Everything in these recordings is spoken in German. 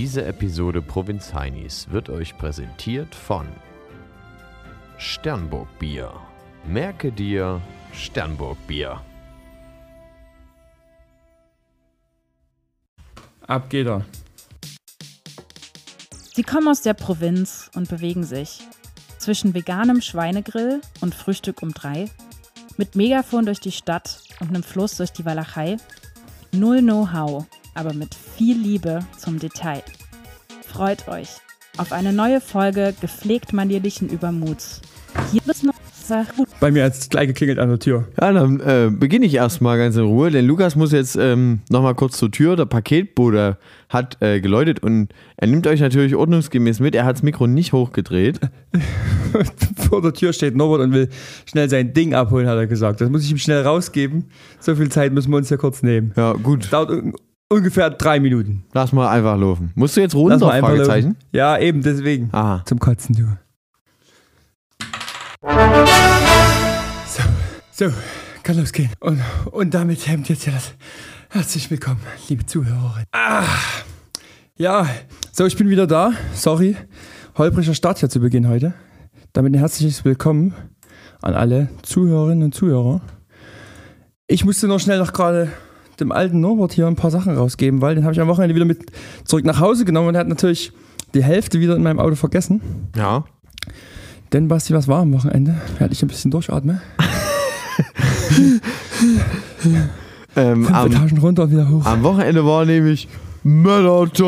Diese Episode Provinz Heinis wird euch präsentiert von Sternburg Bier. Merke dir Sternburg Bier. Ab geht er. Sie kommen aus der Provinz und bewegen sich zwischen veganem Schweinegrill und Frühstück um drei, mit Megafon durch die Stadt und einem Fluss durch die Walachei. Null Know-how, aber mit viel Liebe zum Detail. Freut euch auf eine neue Folge gepflegt manierlichen Übermuts. Hier ist noch gut. Bei mir hat es gleich geklingelt an der Tür. Ja, dann äh, beginne ich erstmal ganz in Ruhe, denn Lukas muss jetzt ähm, nochmal kurz zur Tür. Der Paketbote hat äh, geläutet und er nimmt euch natürlich ordnungsgemäß mit. Er hat das Mikro nicht hochgedreht. Vor der Tür steht Norbert und will schnell sein Ding abholen, hat er gesagt. Das muss ich ihm schnell rausgeben. So viel Zeit müssen wir uns ja kurz nehmen. Ja, gut. Dauert ungefähr drei Minuten. Lass mal einfach laufen. Musst du jetzt runter? Lass Fragezeichen? Ja, eben, deswegen. Aha. Zum Kotzen, du. So, so, kann losgehen. Und, und damit hemmt jetzt ja das. Herzlich willkommen, liebe Zuhörerin. Ah, ja, so, ich bin wieder da. Sorry. Holpriger Start hier zu Beginn heute. Damit ein herzliches Willkommen an alle Zuhörerinnen und Zuhörer. Ich musste noch schnell noch gerade dem alten Norbert hier ein paar Sachen rausgeben, weil den habe ich am Wochenende wieder mit zurück nach Hause genommen und er hat natürlich die Hälfte wieder in meinem Auto vergessen. Ja. Denn Basti, was war am Wochenende? Während ich ein bisschen durchatme. Ähm, Fünf am, Etagen runter und wieder hoch. am Wochenende war nämlich Männertag.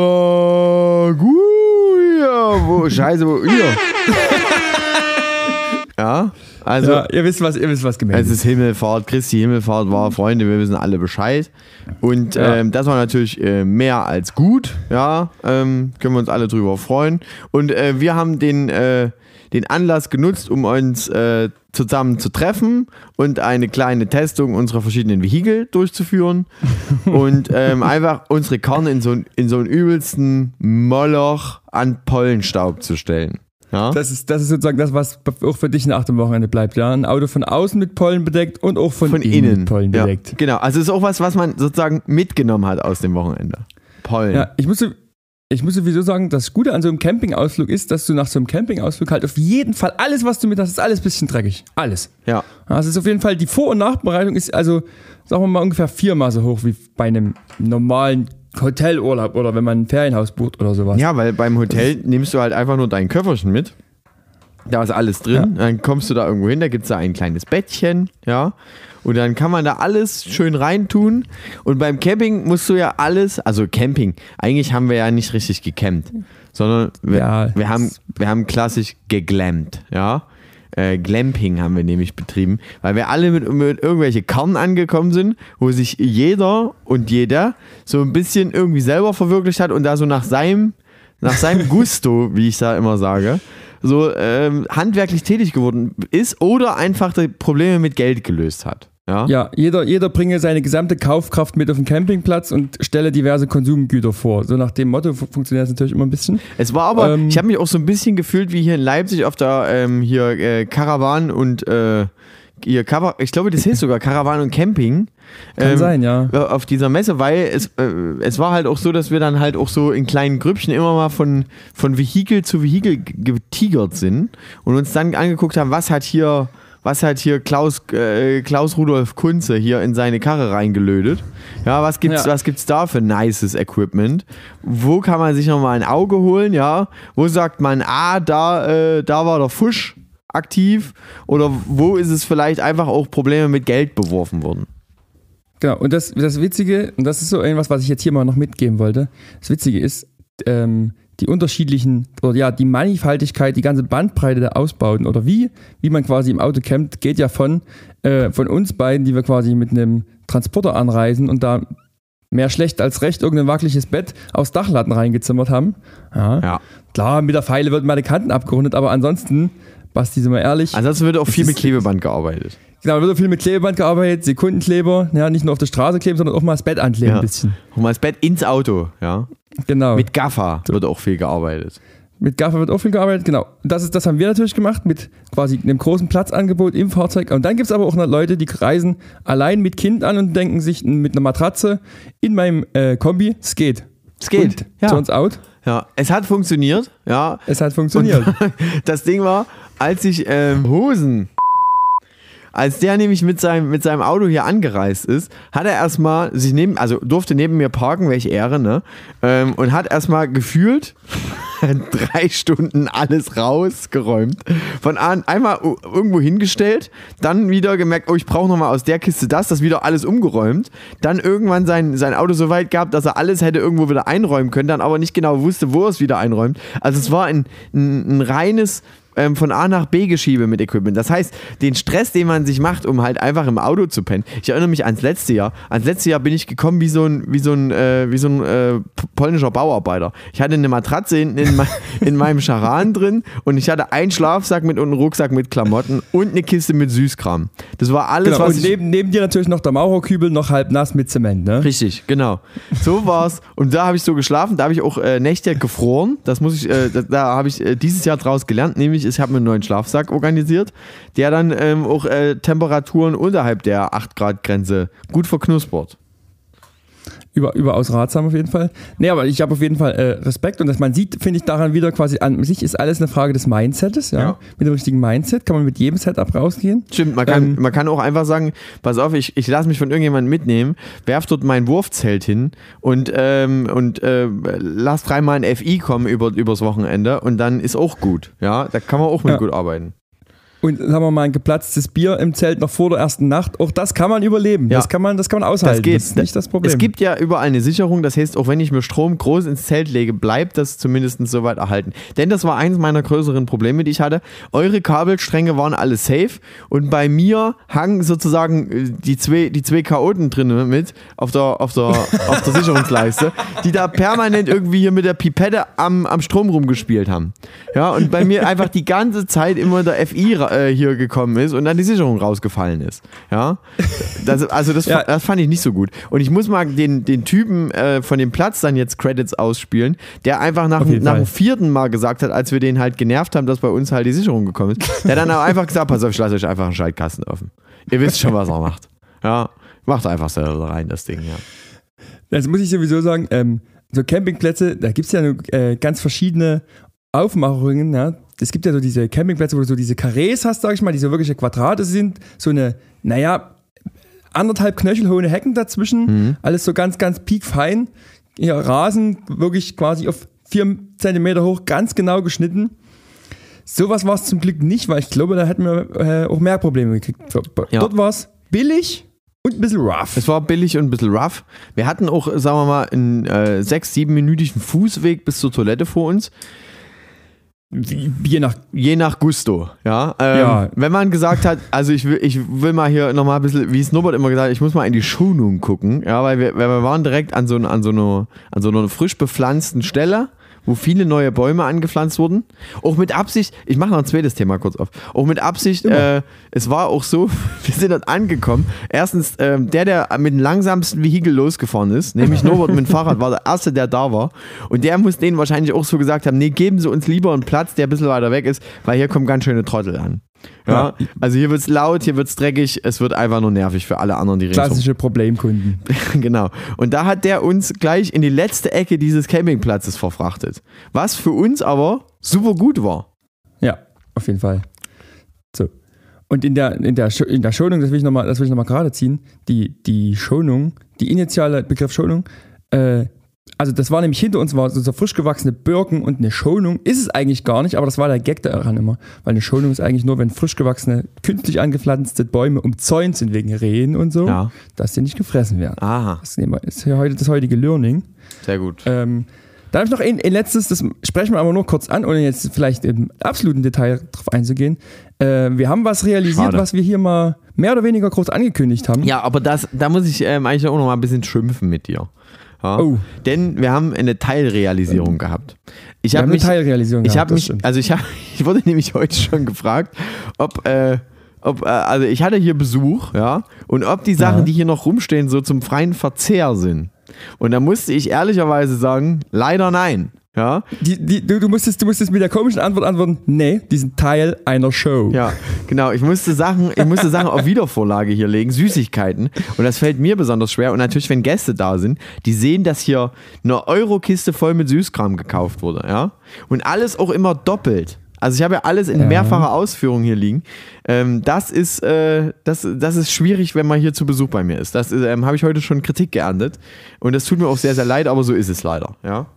Uh, ja, wo, scheiße, wo, hier. ja, also. ja, ihr wisst was, ihr wisst was gemeint Es ist Himmelfahrt, Christi Himmelfahrt war, Freunde, wir wissen alle Bescheid. Und Ja. ähm, das war natürlich äh, mehr als gut, ja, ähm, können wir uns alle drüber freuen. Und äh, wir haben den, äh, den Anlass genutzt, um uns äh, zusammen zu treffen und eine kleine Testung unserer verschiedenen Vehikel durchzuführen und ähm, einfach unsere Karren in so, in so einen übelsten Moloch an Pollenstaub zu stellen. Ja? Das ist, das ist sozusagen das, was auch für dich nach dem Wochenende bleibt. Ja? Ein Auto von außen mit Pollen bedeckt und auch von, von innen, innen. mit Pollen ja, bedeckt. genau. Also es ist auch was, was man sozusagen mitgenommen hat aus dem Wochenende. Pollen. Ja, ich muss, ich muss sowieso sagen, das Gute an so einem Campingausflug ist, dass du nach so einem Campingausflug halt auf jeden Fall alles, was du mit hast, ist alles ein bisschen dreckig. Alles. Ja. Also es ist auf jeden Fall, die Vor- und Nachbereitung ist also, sagen wir mal, ungefähr viermal so hoch wie bei einem normalen Hotelurlaub oder wenn man ein Ferienhaus bucht oder sowas. Ja, weil beim Hotel nimmst du halt einfach nur dein Köfferchen mit. Da ist alles drin. Dann kommst du da irgendwo hin, da gibt es da ein kleines Bettchen, ja. Und dann kann man da alles schön reintun. Und beim Camping musst du ja alles, also Camping, eigentlich haben wir ja nicht richtig gecampt, sondern wir, Ja, wir, haben, wir haben klassisch geglampt, ja. Äh, Glamping haben wir nämlich betrieben, weil wir alle mit, mit irgendwelche Karten angekommen sind, wo sich jeder und jeder so ein bisschen irgendwie selber verwirklicht hat und da so nach seinem, nach seinem Gusto, wie ich da immer sage, so ähm, handwerklich tätig geworden ist oder einfach die Probleme mit Geld gelöst hat. Ja. Ja, jeder, jeder bringe seine gesamte Kaufkraft mit auf den Campingplatz und stelle diverse Konsumgüter vor. So nach dem Motto fu- funktioniert das natürlich immer ein bisschen. Es war aber, Ähm, ich habe mich auch so ein bisschen gefühlt wie hier in Leipzig auf der ähm, hier äh, Caravan und äh, hier Kava, ich glaube, das heißt sogar Caravan und Camping. Kann ähm, sein, ja. ja, Auf dieser Messe, weil es, äh, es war halt auch so, dass wir dann halt auch so in kleinen Grüppchen immer mal von, von Vehikel zu Vehikel getigert sind und uns dann angeguckt haben, was hat hier, was hat hier Klaus, äh, Klaus Rudolf Kunze hier in seine Karre reingelötet. Ja, was gibt's, Ja. was gibt's da für nices Equipment? Wo kann man sich nochmal ein Auge holen, ja? Wo sagt man, ah, da, äh, da war der Fusch aktiv oder wo ist es vielleicht einfach auch Probleme mit Geld beworfen worden? Genau, und das, das Witzige, und das ist so irgendwas, was ich jetzt hier mal noch mitgeben wollte. Das Witzige ist, ähm, die unterschiedlichen, oder ja, die Mannigfaltigkeit, die ganze Bandbreite der Ausbauten oder wie, wie man quasi im Auto campt, geht ja von, äh, von uns beiden, die wir quasi mit einem Transporter anreisen und da mehr schlecht als recht irgendein wackeliges Bett aus Dachlatten reingezimmert haben. Ja. Ja. Klar, mit der Pfeile wird mal die Kanten abgerundet, aber ansonsten, Basti, sind wir ehrlich, Ansonsten wird auch viel mit Klebeband gearbeitet. Genau, da wird auch viel mit Klebeband gearbeitet, Sekundenkleber, ja, nicht nur auf der Straße kleben, sondern auch mal das Bett ankleben Ja. ein bisschen. Und mal das Bett ins Auto, ja. Genau. Mit Gaffer wird auch viel gearbeitet. Mit Gaffer wird auch viel gearbeitet, genau. Das, ist, das haben wir natürlich gemacht mit quasi einem großen Platzangebot im Fahrzeug. Und dann gibt es aber auch noch Leute, die reisen allein mit Kind an und denken sich mit einer Matratze in meinem äh, Kombi, es geht. Es geht. Und, ja. Turns out, ja. Es hat funktioniert. Ja. es hat funktioniert. Das Ding war, als ich ähm, Hosen, als der nämlich mit seinem, mit seinem Auto hier angereist ist, hat er erstmal sich neben, also durfte neben mir parken, welche Ehre, ne? Ähm, und hat erstmal gefühlt drei Stunden alles rausgeräumt. Von an, einmal irgendwo hingestellt, dann wieder gemerkt, oh, ich brauche nochmal aus der Kiste das, das wieder alles umgeräumt. Dann irgendwann sein, sein Auto so weit gehabt, dass er alles hätte irgendwo wieder einräumen können, dann aber nicht genau wusste, wo er es wieder einräumt. Also es war ein, ein, ein reines ähm, von A nach B geschiebe mit Equipment. Das heißt, den Stress, den man sich macht, um halt einfach im Auto zu pennen. Ich erinnere mich ans letzte Jahr. Ans letzte Jahr bin ich gekommen wie so ein, wie so ein, äh, wie so ein äh, polnischer Bauarbeiter. Ich hatte eine Matratze hinten in, mei- in meinem Charan drin und ich hatte einen Schlafsack mit und einen Rucksack mit Klamotten und eine Kiste mit Süßkram. Das war alles, Genau, was und ich neben, neben dir natürlich noch der Maurerkübel, noch halb nass mit Zement, ne? Richtig, genau. So war's. Und da habe ich so geschlafen. Da habe ich auch äh, Nächte gefroren. Das muss ich, äh, da, da habe ich äh, dieses Jahr draus gelernt. Nämlich, ich habe mir einen neuen Schlafsack organisiert, der dann ähm, auch äh, Temperaturen unterhalb der 8 Grad Grenze gut verknuspert. Über, überaus ratsam auf jeden Fall. Nee, aber ich habe auf jeden Fall äh, Respekt und dass man sieht, finde ich daran wieder quasi an sich ist alles eine Frage des Mindsets, ja? Ja. Mit dem richtigen Mindset kann man mit jedem Setup rausgehen. Stimmt, man kann, Ähm, man kann auch einfach sagen, pass auf, ich, ich lasse mich von irgendjemandem mitnehmen, werf dort mein Wurfzelt hin und, ähm, und äh, lass dreimal ein FI kommen über, übers Wochenende und dann ist auch gut. Ja, da kann man auch mit Ja. gut arbeiten. Und sagen wir mal ein geplatztes Bier im Zelt noch vor der ersten Nacht, auch das kann man überleben. Ja. Das kann man, das kann man aushalten. Das geht. Das ist nicht das Problem. Es gibt ja überall eine Sicherung, das heißt, auch wenn ich mir Strom groß ins Zelt lege, bleibt das zumindest soweit erhalten. Denn das war eines meiner größeren Probleme, die ich hatte. Eure Kabelstränge waren alle safe und bei mir hangen sozusagen äh, die zwei, die zwei Chaoten drin mit auf der, auf der, auf der Sicherungsleiste, die da permanent irgendwie hier mit der Pipette am, am Strom rumgespielt haben. Ja, und bei mir einfach die ganze Zeit immer der FI äh, hier gekommen ist und dann die Sicherung rausgefallen ist. Ja, das, also das, Ja. das fand ich nicht so gut. Und ich muss mal den, den Typen äh, von dem Platz dann jetzt Credits ausspielen, der einfach nach, nach dem vierten Mal gesagt hat, als wir den halt genervt haben, dass bei uns halt die Sicherung gekommen ist, der dann aber einfach gesagt, pass auf, ich lasse euch einfach einen Schaltkasten offen. Ihr wisst schon, was er macht. Ja, macht einfach selber rein, das Ding, ja. Das muss ich sowieso sagen, ähm, so Campingplätze, da gibt es ja äh, ganz verschiedene Aufmachungen. Ja. Es gibt ja so diese Campingplätze, wo du so diese Karrees hast, sag ich mal, die so wirkliche Quadrate sind, so eine, naja, anderthalb knöchelhohe Hecken dazwischen, Mhm. alles so ganz, ganz piekfein. Ja, Rasen wirklich quasi auf vier Zentimeter hoch, ganz genau geschnitten. Sowas war es zum Glück nicht, weil ich glaube, da hätten wir äh, auch mehr Probleme gekriegt. Ja. Dort war es billig und ein bisschen rough. Es war billig und ein bisschen rough. Wir hatten auch, sagen wir mal, einen äh, sechs-, siebenminütigen Fußweg bis zur Toilette vor uns. Je nach Je nach Gusto, ja. Ähm, Ja. Wenn man gesagt hat, also ich will, ich will mal hier nochmal ein bisschen, wie es Norbert immer gesagt hat, ich muss mal in die Schonung gucken, ja, weil wir, weil wir waren direkt an so, an so, einer, an so einer frisch bepflanzten Stelle, wo viele neue Bäume angepflanzt wurden. Auch mit Absicht, ich mache noch ein zweites Thema kurz auf, auch mit Absicht, äh, es war auch so, wir sind dort angekommen. Erstens, ähm, der, der mit dem langsamsten Vehikel losgefahren ist, nämlich Norbert mit dem Fahrrad, war der Erste, der da war. Und der muss denen wahrscheinlich auch so gesagt haben, nee, geben Sie uns lieber einen Platz, der ein bisschen weiter weg ist, weil hier kommen ganz schöne Trottel an. Ja, Ja. also hier wird's laut, hier wird's dreckig, es wird einfach nur nervig für alle anderen, die ringsum klassische Problemkunden. genau. Und da hat der uns gleich in die letzte Ecke dieses Campingplatzes verfrachtet. Was für uns aber super gut war. Ja, auf jeden Fall. So. Und in der, in der, in der Schonung, das will ich nochmal noch gerade ziehen, die, die Schonung, die initiale Begriff Schonung, äh, also das war nämlich hinter uns, war so frisch gewachsene Birken und eine Schonung ist es eigentlich gar nicht, aber das war der Gag daran immer. Weil eine Schonung ist eigentlich nur, wenn frisch gewachsene, künstlich angepflanzte Bäume umzäunt sind wegen Rehen und so, Ja. dass sie nicht gefressen werden. Aha, Das ist das heutige Learning. sehr gut. Ähm, da habe ich noch ein, ein letztes, das sprechen wir aber nur kurz an, ohne jetzt vielleicht im absoluten Detail drauf einzugehen. Äh, wir haben was realisiert, Schade. was wir hier mal mehr oder weniger groß angekündigt haben. Ja, aber das, da muss ich ähm, eigentlich auch noch mal ein bisschen schimpfen mit dir. Ja? Oh. Denn wir haben eine Teilrealisierung gehabt. Ich habe eine Teilrealisierung ich gehabt, mich, also ich habe, ich wurde nämlich heute schon gefragt, ob, äh, ob, äh, also ich hatte hier Besuch, ja, und ob die Sachen, Ja. die hier noch rumstehen, so zum freien Verzehr sind. Und da musste ich ehrlicherweise sagen, leider nein. Ja, Die, die, du, du, musstest, du musstest mit der komischen Antwort antworten, nee, die sind Teil einer Show. ja, genau. Ich musste Sachen, ich musste Sachen auf Wiedervorlage hier legen, Süßigkeiten. Und das fällt mir besonders schwer. Und natürlich, wenn Gäste da sind, die sehen, dass hier eine Eurokiste voll mit Süßkram gekauft wurde, ja. Und alles auch immer doppelt. Also ich habe ja alles in Ja. mehrfacher Ausführung hier liegen. Ähm, das, ist, äh, das, das ist schwierig, wenn man hier zu Besuch bei mir ist. Das ähm, habe ich heute schon Kritik geerntet. Und das tut mir auch sehr, sehr leid, aber so ist es leider. Ja.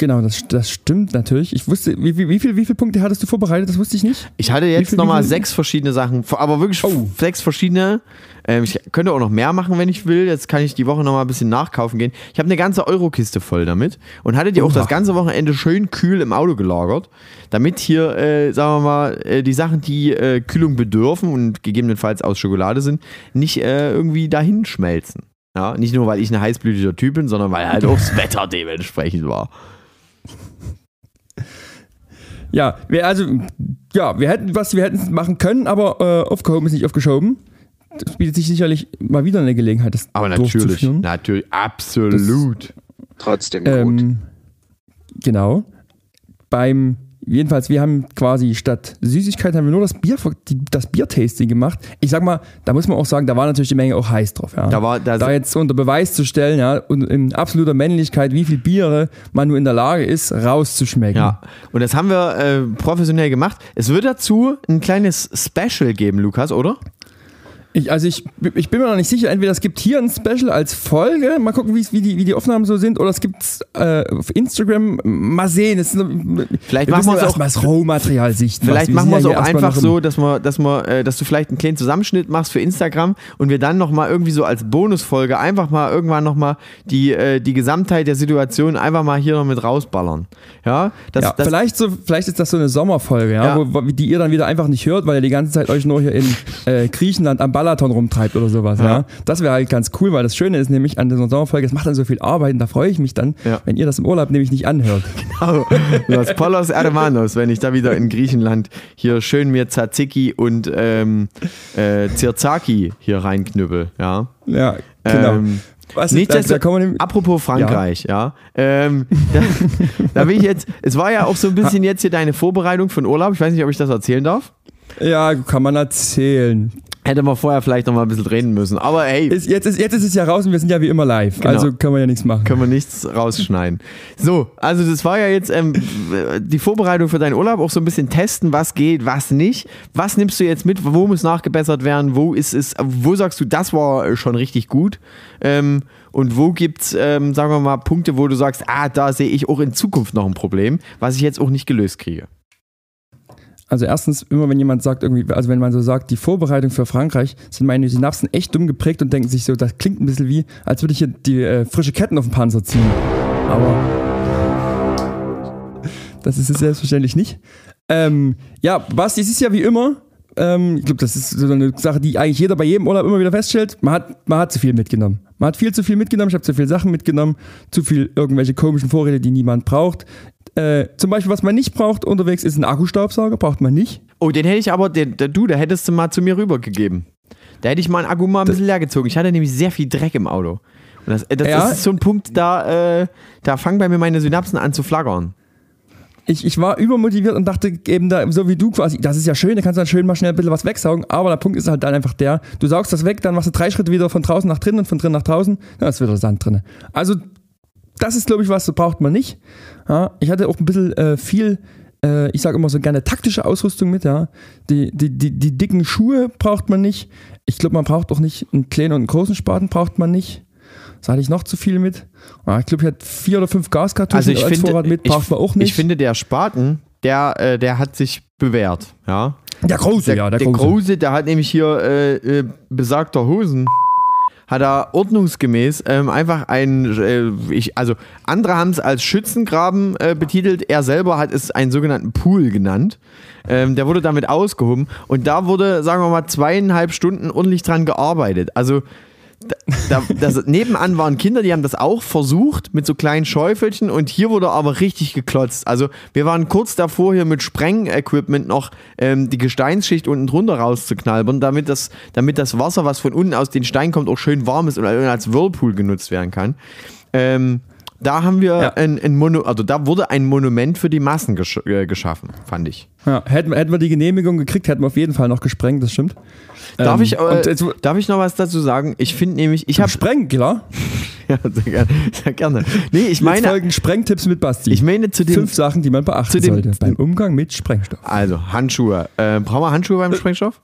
Genau, das, das stimmt natürlich. Ich wusste, wie, wie, wie, viel, wie viele Punkte hattest du vorbereitet? Das wusste ich nicht. Ich hatte jetzt nochmal sechs verschiedene Sachen, aber wirklich Oh. sechs verschiedene. Ähm, ich könnte auch noch mehr machen, wenn ich will. Jetzt kann ich die Woche nochmal ein bisschen nachkaufen gehen. Ich habe eine ganze Eurokiste voll damit und hatte die auch Oha. das ganze Wochenende schön kühl im Auto gelagert, damit hier, äh, sagen wir mal, äh, die Sachen, die äh, Kühlung bedürfen und gegebenenfalls aus Schokolade sind, nicht äh, irgendwie dahin schmelzen. Ja, nicht nur, weil ich ein heißblütiger Typ bin, sondern weil halt auch das Wetter dementsprechend war. Ja, wir, also, ja, wir hätten was, wir hätten machen können, aber äh, aufgehoben ist nicht aufgeschoben. Das bietet sich sicherlich mal wieder eine Gelegenheit, das Aber natürlich, natürlich, absolut. Trotzdem gut. Ähm, genau. Beim, jedenfalls, wir haben quasi statt Süßigkeiten haben wir nur das Bier, das Biertasting gemacht. Ich sag mal, da muss man auch sagen, da war natürlich die Menge auch heiß drauf. Ja. Da war- da- da jetzt unter Beweis zu stellen, ja, und in absoluter Männlichkeit, wie viel Biere man nur in der Lage ist, rauszuschmecken. Ja, und das haben wir äh, professionell gemacht. Es wird dazu ein kleines Special geben, Lukas, oder? Ich, also ich, ich bin mir noch nicht sicher, entweder es gibt hier ein Special als Folge, mal gucken, wie, die, wie die Aufnahmen so sind, oder es gibt es äh, auf Instagram, mal sehen. Es ist, Vielleicht wir machen wir es auch- erstmal das Rohmaterial sichten. Vielleicht machen wir es ja auch einfach so, dass wir, dass wir, äh, dass du vielleicht einen kleinen Zusammenschnitt machst für Instagram und wir dann nochmal irgendwie so als Bonusfolge einfach mal irgendwann nochmal die, äh, die Gesamtheit der Situation einfach mal hier noch mit rausballern. Ja, das, Ja, das, vielleicht, so, vielleicht ist das so eine Sommerfolge, ja, Ja. Wo, die ihr dann wieder einfach nicht hört, weil ihr die ganze Zeit euch nur hier in äh, Griechenland am Balaton rumtreibt oder sowas. Ja. Ja. Das wäre halt ganz cool, weil das Schöne ist nämlich an dieser Sommerfolge, es macht dann so viel Arbeit und da freue ich mich dann, Ja. wenn ihr das im Urlaub nämlich nicht anhört. Los Polos Hermanos, wenn ich da wieder in Griechenland hier schön mir Tzatziki und ähm, äh, Zirzaki hier reinknüppel. Ja. Ja, genau. Ähm, Was Nicht, da, da kommen Apropos Frankreich, ja. Ähm, da, da will ich jetzt, es war ja auch so ein bisschen jetzt hier deine Vorbereitung für den Urlaub. Ich weiß nicht, ob ich das erzählen darf. ja, kann man erzählen. Hätte man vorher vielleicht noch mal ein bisschen reden müssen. Aber hey, Ist, jetzt, ist, jetzt ist es ja raus und wir sind ja wie immer live. Genau. Also können wir ja nichts machen. können wir nichts rausschneiden. So, also das war ja jetzt ähm, die Vorbereitung für deinen Urlaub, auch so ein bisschen testen, was geht, was nicht. Was nimmst du jetzt mit? Wo muss nachgebessert werden? Wo ist es, wo sagst du, das war schon richtig gut? Ähm, und wo gibt es, ähm, sagen wir mal, Punkte, wo du sagst, ah, da sehe ich auch in Zukunft noch ein Problem, was ich jetzt auch nicht gelöst kriege? Also erstens, immer wenn jemand sagt, irgendwie, also wenn man so sagt, die Vorbereitung für Frankreich, sind meine Synapsen echt dumm geprägt und denken sich so, das klingt ein bisschen wie, als würde ich hier die äh, frische Ketten auf den Panzer ziehen. Aber das ist es selbstverständlich nicht. Ähm, ja, Basti, es ist ja wie immer, ähm, ich glaube, das ist so eine Sache, die eigentlich jeder bei jedem Urlaub immer wieder feststellt, man hat, man hat zu viel mitgenommen. Man hat viel zu viel mitgenommen, ich habe zu viele Sachen mitgenommen, zu viel irgendwelche komischen Vorräte, die niemand braucht. Äh, zum Beispiel, was man nicht braucht unterwegs, ist ein Akkustaubsauger, braucht man nicht. Oh, den hätte ich aber, den, der, du, da hättest du mal zu mir rübergegeben. Da hätte ich mal einen Akku mal ein bisschen leer gezogen. Ich hatte nämlich sehr viel Dreck im Auto. Und das, das Ja. ist so ein Punkt, da, äh, da fangen bei mir meine Synapsen an zu flaggern. Ich, ich war übermotiviert und dachte eben da, so wie du quasi, das ist ja schön, da kannst du dann schön mal schnell ein bisschen was wegsaugen, aber der Punkt ist halt dann einfach der, du saugst das weg, dann machst du drei Schritte wieder von draußen nach drinnen und von drinnen nach draußen, dann ist wieder Sand drin. Also, das ist, glaube ich, was, so braucht man nicht. Ja, ich hatte auch ein bisschen äh, viel, äh, ich sage immer so gerne taktische Ausrüstung mit, ja. Die, die, die, die dicken Schuhe braucht man nicht. Ich glaube, man braucht auch nicht einen kleinen und einen großen Spaten, braucht man nicht. Das hatte ich noch zu viel mit. Ja, ich glaube, ich hatte vier oder fünf Gaskartuschen Also ich als finde, Vorrat mit, braucht man auch nicht. ich finde, der Spaten, der, äh, der hat sich bewährt. Ja? der große, Der, ja, der, der große. Große, der hat nämlich hier äh, äh, besagter Hosen. Hat er ordnungsgemäß ähm, einfach ein, äh, ich, also andere haben es als Schützengraben äh, betitelt, er selber hat es einen sogenannten Pool genannt. Ähm, der wurde damit ausgehoben und da wurde, sagen wir mal, zweieinhalb Stunden ordentlich dran gearbeitet. Also da, das, nebenan waren Kinder, die haben das auch versucht mit so kleinen Schäufelchen und hier wurde aber richtig geklotzt. Also wir waren kurz davor, hier mit Sprengequipment noch ähm, die Gesteinsschicht unten drunter rauszuknalbern, damit das, damit das Wasser, was von unten aus den Steinen kommt, auch schön warm ist und als Whirlpool genutzt werden kann. Ähm, da haben wir Ja. ein, ein Mono, also da wurde ein Monument für die Massen gesch äh, geschaffen, fand ich. Ja, hätten, wir- hätten wir die Genehmigung gekriegt, hätten wir auf jeden Fall noch gesprengt, das stimmt. Darf, Ähm, ich, äh, jetzt, darf ich noch was dazu sagen? Ich finde nämlich, ich habe sprengen, klar. ja, sehr gerne, sehr gerne. Nee, ich Jetzt meine, folgen Sprengtipps mit Basti. ich meine zu dem, Fünf Sachen, die man beachten sollte beim Umgang mit Sprengstoff. also Handschuhe. Äh, brauchen wir Handschuhe beim Sprengstoff?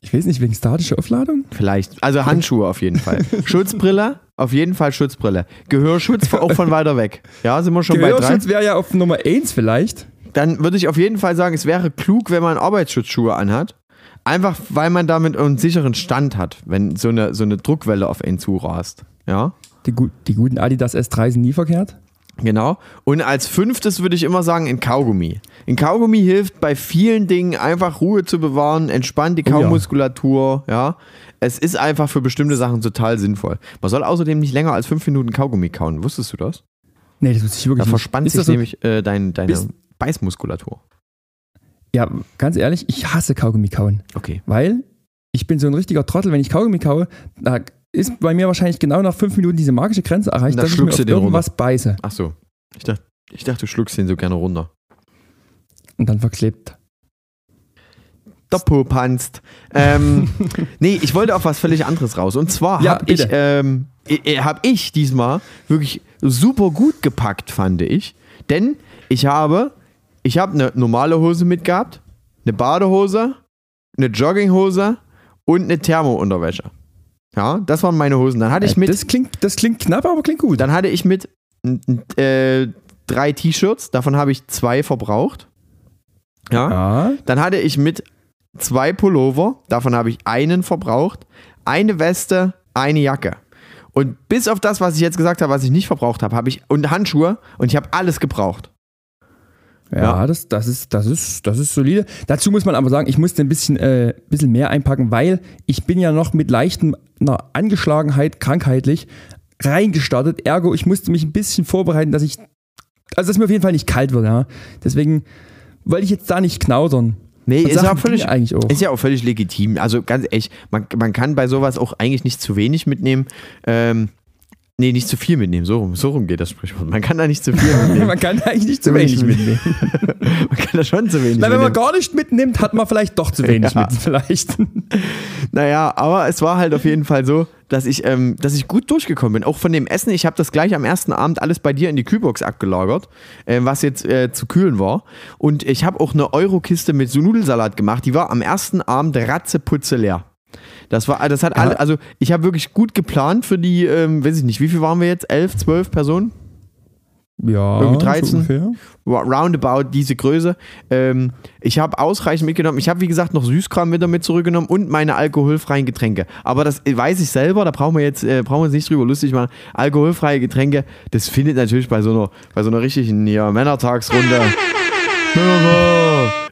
Ich weiß nicht, wegen statischer Aufladung? Vielleicht. Also Handschuhe auf jeden Fall. Schutzbrille, auf jeden Fall Schutzbrille. Gehörschutz auch von weiter weg. Ja, sind wir schon bei drei. Gehörschutz wäre ja auf Nummer eins vielleicht. Dann würde ich auf jeden Fall sagen, es wäre klug, wenn man Arbeitsschutzschuhe anhat. Einfach, weil man damit einen sicheren Stand hat, wenn so eine, so eine Druckwelle auf einen zurast. Ja, Die, die guten Adidas S3 sind nie verkehrt. Genau. Und als fünftes würde ich immer sagen, ein Kaugummi. Ein Kaugummi hilft bei vielen Dingen einfach Ruhe zu bewahren, entspannt die Oh ja. Kaumuskulatur, ja. Es ist einfach für bestimmte Sachen total sinnvoll. Man soll außerdem nicht länger als fünf Minuten Kaugummi kauen. Wusstest du das? Nee, das wusste ich Da wirklich nicht. verspannt Ist sich so? nämlich äh, dein, deine Bist- Beißmuskulatur. Ja, ganz ehrlich, ich hasse Kaugummi kauen. Okay. Weil ich bin so ein richtiger Trottel, wenn ich Kaugummi kaue, da ist bei mir wahrscheinlich genau nach fünf Minuten diese magische Grenze erreicht, Da dass ich mir auf irgendwas beiße Ach so. Ich dachte, ich dachte, du schluckst den so gerne runter. und dann verklebt. Doppelpanzt. Ähm, nee, ich wollte auf was völlig anderes raus. Und zwar Ja, habe ich, ähm, äh, hab ich diesmal wirklich super gut gepackt, fand ich. Denn ich habe, ich habe eine normale Hose mitgehabt, eine Badehose, eine Jogginghose und eine Thermounterwäsche. Ja, das waren meine Hosen. Dann hatte ich Äh, mit, das, klingt, das klingt knapp, aber klingt gut. dann hatte ich mit äh, drei T-Shirts, davon habe ich zwei verbraucht. Ja. ja, Dann hatte ich mit zwei Pullover, davon habe ich einen verbraucht, eine Weste, eine Jacke. Und bis auf das, was ich jetzt gesagt habe, was ich nicht verbraucht habe, habe ich und Handschuhe und ich habe alles gebraucht. Ja, Ja. Das, das, ist, das, ist, das ist solide. Dazu muss man aber sagen, ich musste ein bisschen, äh, bisschen mehr einpacken, weil ich bin ja noch mit leichten einer Angeschlagenheit, krankheitlich, reingestartet. Ergo, ich musste mich ein bisschen vorbereiten, dass ich, also dass mir auf jeden Fall nicht kalt wird. Ja. Deswegen wollte ich jetzt da nicht knausern. Nee, ist Sachen auch völlig, eigentlich auch. ist ja auch völlig legitim. Also ganz ehrlich, man, man kann bei sowas auch eigentlich nicht zu wenig mitnehmen. Ähm, nee, nicht zu viel mitnehmen. So rum, so rum geht das Sprichwort. Man kann da nicht zu viel mitnehmen. man kann eigentlich nicht zu wenig mitnehmen. man kann da schon zu wenig Na, wenn man mitnehmen. gar nicht mitnimmt, hat man vielleicht doch zu wenig Ja. mit. Vielleicht. Naja, aber es war halt auf jeden Fall so, dass ich, ähm, dass ich gut durchgekommen bin. Auch von dem Essen. Ich habe das gleich am ersten Abend alles bei dir in die Kühlbox abgelagert, äh, was jetzt äh, zu kühlen war. Und ich habe auch eine Eurokiste mit so Nudelsalat gemacht. Die war am ersten Abend ratzeputze leer. Das war, das hat Ja. alle, also ich habe wirklich gut geplant für die, ähm, weiß ich nicht, wie viel waren wir jetzt? Elf, zwölf Personen? Ja, Irgendwie so 13. ungefähr. roundabout diese Größe. Ähm, ich habe ausreichend mitgenommen. Ich habe, wie gesagt, noch Süßkram wieder mit zurückgenommen und meine alkoholfreien Getränke. Aber das weiß ich selber, da brauchen wir jetzt äh, brauchen wir uns nicht drüber lustig machen. Alkoholfreie Getränke, das findet natürlich bei so einer, bei so einer richtigen ja, Männertagsrunde.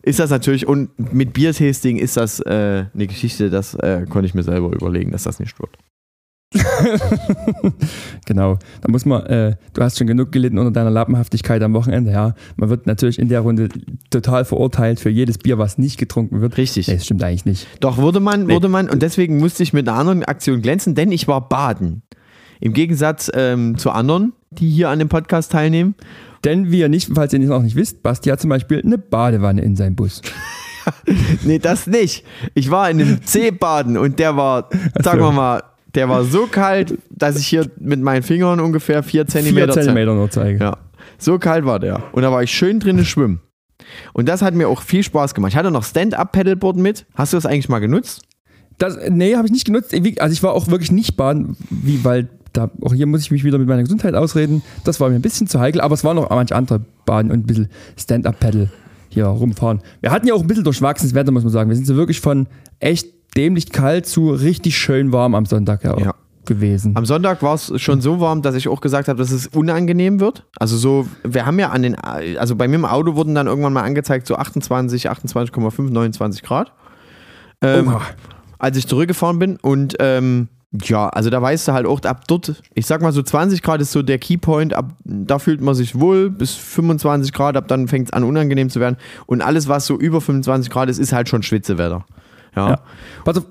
Ist das natürlich, und mit Biertasting ist das äh, eine Geschichte, das äh, konnte ich mir selber überlegen, dass das nicht wird. Genau. Da muss man, äh, du hast schon genug gelitten unter deiner Lappenhaftigkeit am Wochenende, ja. Man wird natürlich in der Runde total verurteilt für jedes Bier, was nicht getrunken wird. Richtig. Nee, das stimmt eigentlich nicht. Doch, wurde man, Nee. wurde man, und deswegen musste ich mit einer anderen Aktion glänzen, denn ich war baden. Im Gegensatz ähm, zu anderen, die hier an dem Podcast teilnehmen. Denn wie ihr nicht, falls ihr es noch nicht wisst, Basti hat zum Beispiel eine Badewanne in seinem Bus. Nee, das nicht. Ich war in einem C-Baden und der war, sagen wir mal, der war so kalt, dass ich hier mit meinen Fingern ungefähr vier Zentimeter, Vier Zentimeter nur zeige. Ja, so kalt war der. Und da war ich schön drinnen schwimmen. Und das hat mir auch viel Spaß gemacht. Ich hatte noch Stand-Up-Paddleboard mit. Hast du das eigentlich mal genutzt? Das, nee, habe ich nicht genutzt. Also ich war auch wirklich nicht baden, wie, weil da, auch hier muss ich mich wieder mit meiner Gesundheit ausreden. Das war mir ein bisschen zu heikel, aber es waren noch manche andere Baden und ein bisschen Stand-Up-Paddle hier rumfahren. Wir hatten ja auch ein bisschen durchwachsenes Wetter, muss man sagen. Wir sind so wirklich von echt dämlich kalt zu richtig schön warm am Sonntag ja, Ja. gewesen. Am Sonntag war es schon so warm, dass ich auch gesagt habe, dass es unangenehm wird. Also so, wir haben ja an den, also bei mir im Auto wurden dann irgendwann mal angezeigt so 28, 28,5, 29 Grad. Ähm, als ich zurückgefahren bin und ähm, ja, also da weißt du halt auch, ab dort, ich sag mal so 20 Grad ist so der Keypoint, ab da fühlt man sich wohl, bis 25 Grad, ab dann fängt es an unangenehm zu werden und alles, was so über 25 Grad ist, ist halt schon Schwitzewetter. Ja. Ja. Pass auf,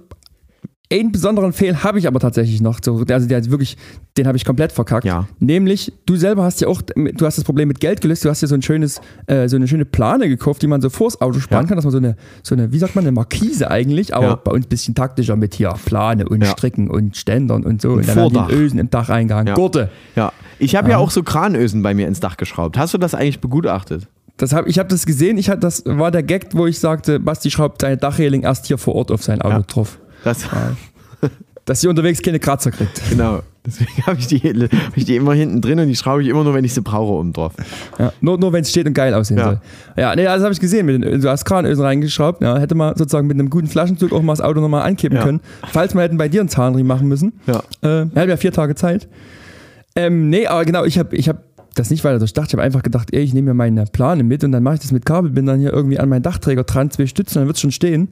einen besonderen Fehl habe ich aber tatsächlich noch. So, also der wirklich, den habe ich komplett verkackt. Ja. Nämlich, du selber hast ja auch, du hast das Problem mit Geld gelöst, du hast ja so ein schönes, äh, so eine schöne Plane gekauft, die man so vors Auto spannen Ja. kann, dass man so eine, so eine, wie sagt man, eine Markise eigentlich, aber Ja. bei uns ein bisschen taktischer mit hier Plane und. Stricken und Ständern und so. Und, dann Vordach. die Ösen im Dacheingang. Gurte. Ja. Ich habe ja auch so Kranösen bei mir ins Dach geschraubt. Hast du das eigentlich begutachtet? Das hab, ich habe das gesehen, ich hab, das war der Gag, wo ich sagte, Basti schraubt seine Dachreling erst hier vor Ort auf sein Auto drauf. Das, Dass sie unterwegs keine Kratzer kriegt. genau. Deswegen habe ich, die- hab ich die immer hinten drin und die schraube ich immer nur, wenn ich sie brauche, oben drauf. Ja, nur nur wenn es steht und geil aussehen Ja. soll. Ja, nee, das habe ich gesehen. Mit den, du hast Kranösen reingeschraubt. Ja, hätte man sozusagen mit einem guten Flaschenzug auch mal das Auto nochmal ankippen Ja. können. Falls wir hätten bei dir einen Zahnriemen machen müssen. Ja. Äh, wir hatten ja vier Tage Zeit. Ähm, nee, aber genau, ich habe ich hab das nicht weiter durchdacht. Ich habe einfach gedacht, ey, ich nehme mir meine Plane mit und dann mache ich das mit Kabelbindern hier irgendwie an meinen Dachträger dran, zwei Stützen, dann wird es schon stehen.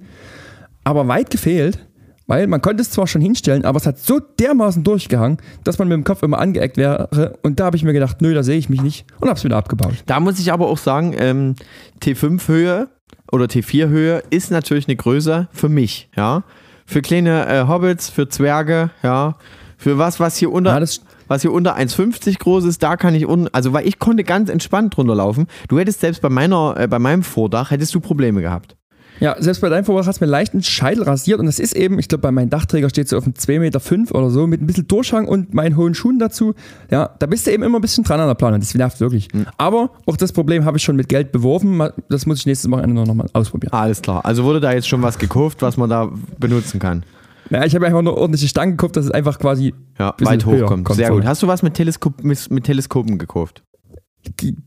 Aber weit gefehlt, weil man konnte es zwar schon hinstellen, aber es hat so dermaßen durchgehangen, dass man mit dem Kopf immer angeeckt wäre. Und da habe ich mir gedacht, nö, da sehe ich mich nicht und habe es wieder abgebaut. Da muss ich aber auch sagen, ähm, T5-Höhe oder T4-Höhe ist natürlich eine Größe für mich, ja. Für kleine äh, Hobbits, für Zwerge, ja. Für was, was hier unter, Ja, was hier unter 1,50 groß ist, da kann ich un, also weil ich konnte ganz entspannt drunter laufen. Du hättest selbst bei meiner, äh, bei meinem Vordach hättest du Probleme gehabt. Ja, selbst bei deinem Vorwurf hast du mir leicht einen Scheitel rasiert und das ist eben, ich glaube, bei meinem Dachträger steht so auf einem 2,5 Meter fünf oder so mit ein bisschen Durchhang und meinen hohen Schuhen dazu. Ja, da bist du eben immer ein bisschen dran an der Planung. Das nervt wirklich. Aber auch das Problem habe ich schon mit Geld beworfen. Mal- Das muss ich nächstes Wochenende noch mal ausprobieren. Alles klar. Also wurde da jetzt schon was gekauft, was man da benutzen kann. Ja, ich habe einfach nur ordentliche Stangen gekauft, dass es einfach quasi Ja, weit hochkommt. kommt Sehr gut. Hast du was mit, Teleskop, mit Teleskopen gekauft?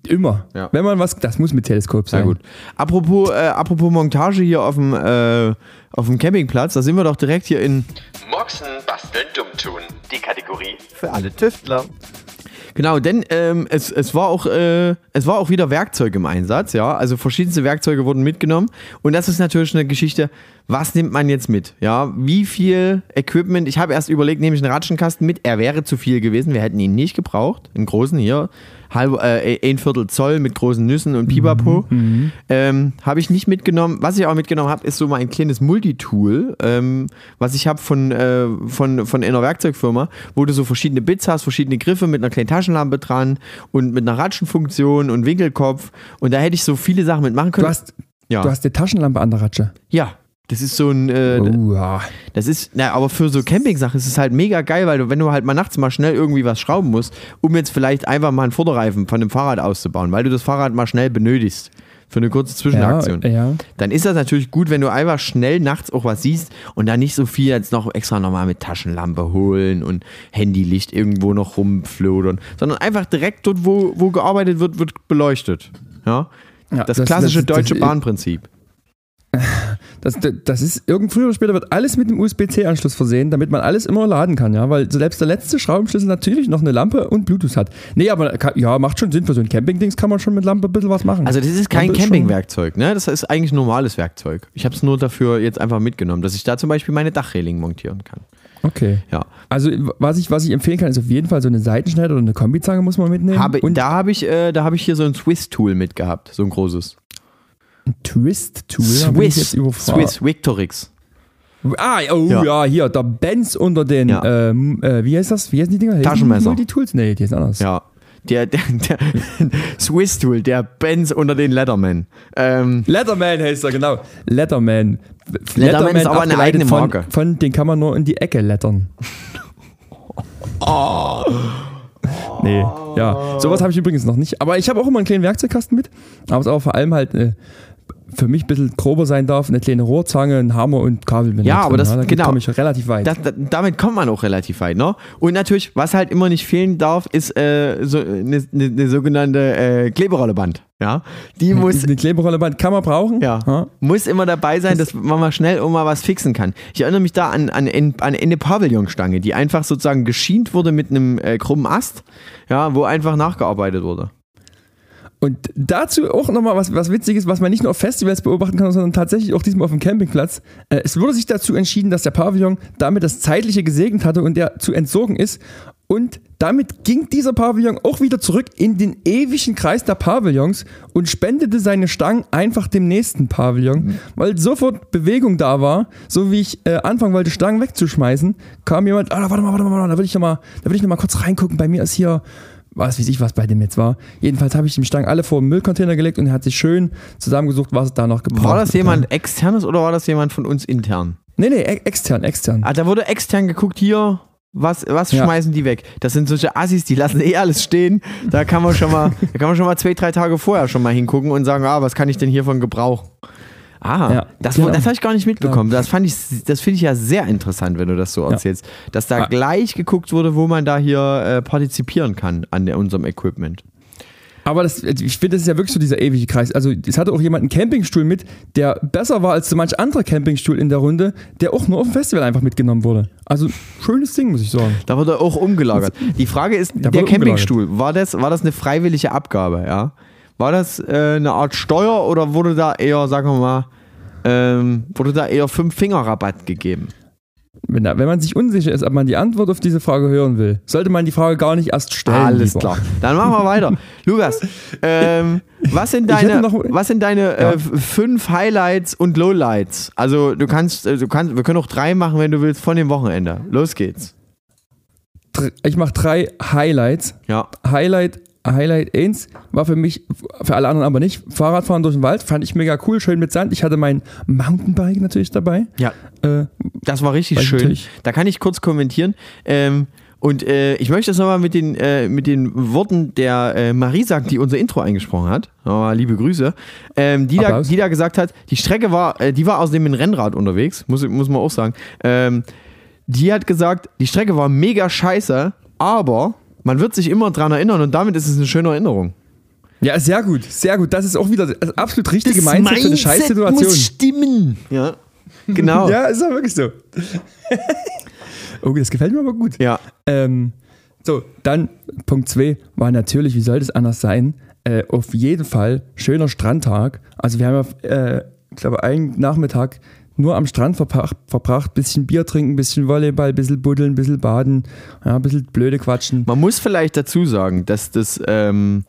Immer. Ja. Wenn man was, das muss mit Teleskop sein. Sehr gut. Apropos, äh, apropos Montage hier auf dem, äh, auf dem Campingplatz, da sind wir doch direkt hier in Moxen, basteln, dumm tun. Die Kategorie für alle Tüftler. Genau, denn ähm, es, es, war auch, äh, es war auch wieder Werkzeug im Einsatz, ja. Also verschiedenste Werkzeuge wurden mitgenommen. Und das ist natürlich eine Geschichte, was nimmt man jetzt mit? Ja, wie viel Equipment? Ich habe erst überlegt, nehme ich einen Ratschenkasten mit. Er wäre zu viel gewesen. Wir hätten ihn nicht gebraucht. Einen großen hier, halb, äh, ein Viertel Zoll mit großen Nüssen und Pipapo. Ähm, habe ich nicht mitgenommen. Was ich auch mitgenommen habe, ist so mal ein kleines Multitool, ähm, was ich habe von, äh, von, von einer Werkzeugfirma, wo du so verschiedene Bits hast, verschiedene Griffe mit einer kleinen Taschenlampe dran und mit einer Ratschenfunktion und Winkelkopf. Und da hätte ich so viele Sachen mitmachen können. Du hast, ja. du hast eine Taschenlampe an der Ratsche. ja. Das ist so ein, äh, ja. das ist, na, aber für so Camping-Sachen ist es halt mega geil, weil du, wenn du halt mal nachts mal schnell irgendwie was schrauben musst, um jetzt vielleicht einfach mal einen Vorderreifen von dem Fahrrad auszubauen, weil du das Fahrrad mal schnell benötigst für eine kurze Ja, Zwischenaktion, ja. dann ist das natürlich gut, wenn du einfach schnell nachts auch was siehst und dann nicht so viel jetzt noch extra nochmal mit Taschenlampe holen und Handylicht irgendwo noch rumflodern, sondern einfach direkt dort, wo, wo gearbeitet wird, wird beleuchtet. Ja? Ja, Das, das- klassische das- deutsche Bahnprinzip. Das, das ist irgend früher oder später wird alles mit dem USB-C-Anschluss versehen, damit man alles immer laden kann, ja, weil selbst der letzte Schraubenschlüssel natürlich noch eine Lampe und Bluetooth hat. Nee, aber kann, ja, macht schon Sinn für so ein Campingdings kann man schon mit Lampe ein bisschen was machen. Also das ist kein Campingwerkzeug, ne? Das ist eigentlich normales Werkzeug. Ich habe es nur dafür jetzt einfach mitgenommen, dass ich da zum Beispiel meine Dachreling montieren kann. Okay. Ja. Also was ich, was ich empfehlen kann, ist auf jeden Fall so eine Seitenschneider oder eine Kombizange muss man mitnehmen. Habe, und da habe ich, äh, da habe ich hier so ein Swiss-Tool mitgehabt, so ein großes. Ein Twist-Tool. da bin ich Swiss. Swiss, Victorix. Ah, oh Ja. ja. hier, der Benz unter den, Ja. ähm, äh, wie heißt das? Wie heißen die Dinger? Heißen die Taschenmesser. Multitools? Nee, die ist anders. Ja. Der, der, der Swiss-Tool, der Benz unter den Letterman. Ähm, Letterman heißt er, genau. Letterman. Letterman ist aber eine eigene von, Marke. Von, den kann man nur in die Ecke lettern. Nee, ja. Sowas habe ich übrigens noch nicht. Aber ich habe auch immer einen kleinen Werkzeugkasten mit. Aber es auch vor allem halt äh, für mich ein bisschen grober sein darf. Eine kleine Rohrzange, ein Hammer und Kabel. Ja, aber das- da genau. komme ich relativ weit. das, das, damit kommt man auch relativ weit, ne? Und natürlich, was halt immer nicht fehlen darf, ist äh, so eine, eine, eine sogenannte äh, Kleberolleband. Ja, die muss eine Kleberolleband kann man brauchen. Ja. Muss immer dabei sein, dass man mal schnell auch mal was fixen kann. Ich erinnere mich da an, an, an eine Pavillonstange, die einfach sozusagen geschient wurde mit einem äh, krummen Ast, ja, wo einfach nachgearbeitet wurde. Und dazu auch nochmal was, was Witziges, was man nicht nur auf Festivals beobachten kann, sondern tatsächlich auch diesmal auf dem Campingplatz. Äh, es wurde sich dazu entschieden, dass der Pavillon damit das Zeitliche gesegnet hatte und der zu entsorgen ist. Und damit ging dieser Pavillon auch wieder zurück in den ewigen Kreis der Pavillons und spendete seine Stangen einfach dem nächsten Pavillon, weil sofort Bewegung da war. So wie ich äh, anfangen wollte, Stangen wegzuschmeißen, kam jemand, ah, warte mal, warte mal, warte mal, da will ich nochmal, da will ich noch mal kurz reingucken. Bei mir ist hier, was weiß ich, was bei dem jetzt war. Jedenfalls habe ich die Stangen alle vor den Müllcontainer gelegt und er hat sich schön zusammengesucht, was es da noch gebraucht War das jemand externes oder war das jemand von uns intern? Nee, nee, e- extern, extern. Ah, da wurde extern geguckt, hier, was, was Ja. schmeißen die weg? Das sind solche Assis, die lassen eh alles stehen. Da kann man schon mal, da kann man schon mal zwei, drei Tage vorher schon mal hingucken und sagen, ah, was kann ich denn hiervon gebrauchen? Ah, Ja, das, genau. das habe ich gar nicht mitbekommen. Das fand ich, das finde ich ja sehr interessant, wenn du das so erzählst. Dass da Ah. gleich geguckt wurde, wo man da hier äh, partizipieren kann an der, unserem Equipment. Aber das, ich finde, das ist ja wirklich so dieser ewige Kreis. Also, es hatte auch jemand einen Campingstuhl mit, der besser war als so manch anderer Campingstuhl in der Runde, der auch nur auf dem Festival einfach mitgenommen wurde. Also, schönes Ding, muss ich sagen. Da wurde auch umgelagert. Die Frage ist, Da der Campingstuhl, war das, war das eine freiwillige Abgabe, ja? War das äh, eine Art Steuer oder wurde da eher, sagen wir mal, ähm, wurde da eher Fünf-Finger-Rabatt gegeben? Wenn, wenn man sich unsicher ist, ob man die Antwort auf diese Frage hören will, sollte man die Frage gar nicht erst stellen. Alles lieber. klar. Dann machen wir weiter. Lukas, ähm, was sind deine, noch- was sind deine Ja. äh, fünf Highlights und Lowlights? Also du kannst, äh, du kannst, wir können auch drei machen, wenn du willst, von dem Wochenende. Los geht's. Ich mache drei Highlights. Ja. Highlight, Highlight 1 war für mich, für alle anderen aber nicht, Fahrradfahren durch den Wald, fand ich mega cool, schön mit Sand. Ich hatte mein Mountainbike natürlich dabei. Ja, Äh, Das war richtig schön. natürlich- Da kann ich kurz kommentieren. Ähm, und äh, ich möchte das nochmal mit, den, äh, mit den Worten der äh, Marie sagen, die unser Intro eingesprochen hat. Nochmal liebe Grüße. Ähm, die, da, die da gesagt hat, die Strecke war, äh, die war außerdem mit dem Rennrad unterwegs, muss, muss man auch sagen. Ähm, die hat gesagt, die Strecke war mega scheiße, aber man wird sich immer dran erinnern und damit ist es eine schöne Erinnerung. ja, sehr gut, sehr gut. Das ist auch wieder das absolut richtige Mindset für eine Scheißsituation. muss stimmen. Ja, genau. Ja, ist ja wirklich so. oh, das gefällt mir aber gut. ja. Ähm, so, dann Punkt 2 war natürlich, wie soll das anders sein? Äh, auf jeden Fall schöner Strandtag. Also wir haben ja, äh, ich glaube, einen Nachmittag nur am Strand verbracht, verbracht, bisschen Bier trinken, bisschen Volleyball, bisschen buddeln, bisschen baden, ja, bisschen blöde quatschen. Man muss vielleicht dazu sagen, dass das, ähm,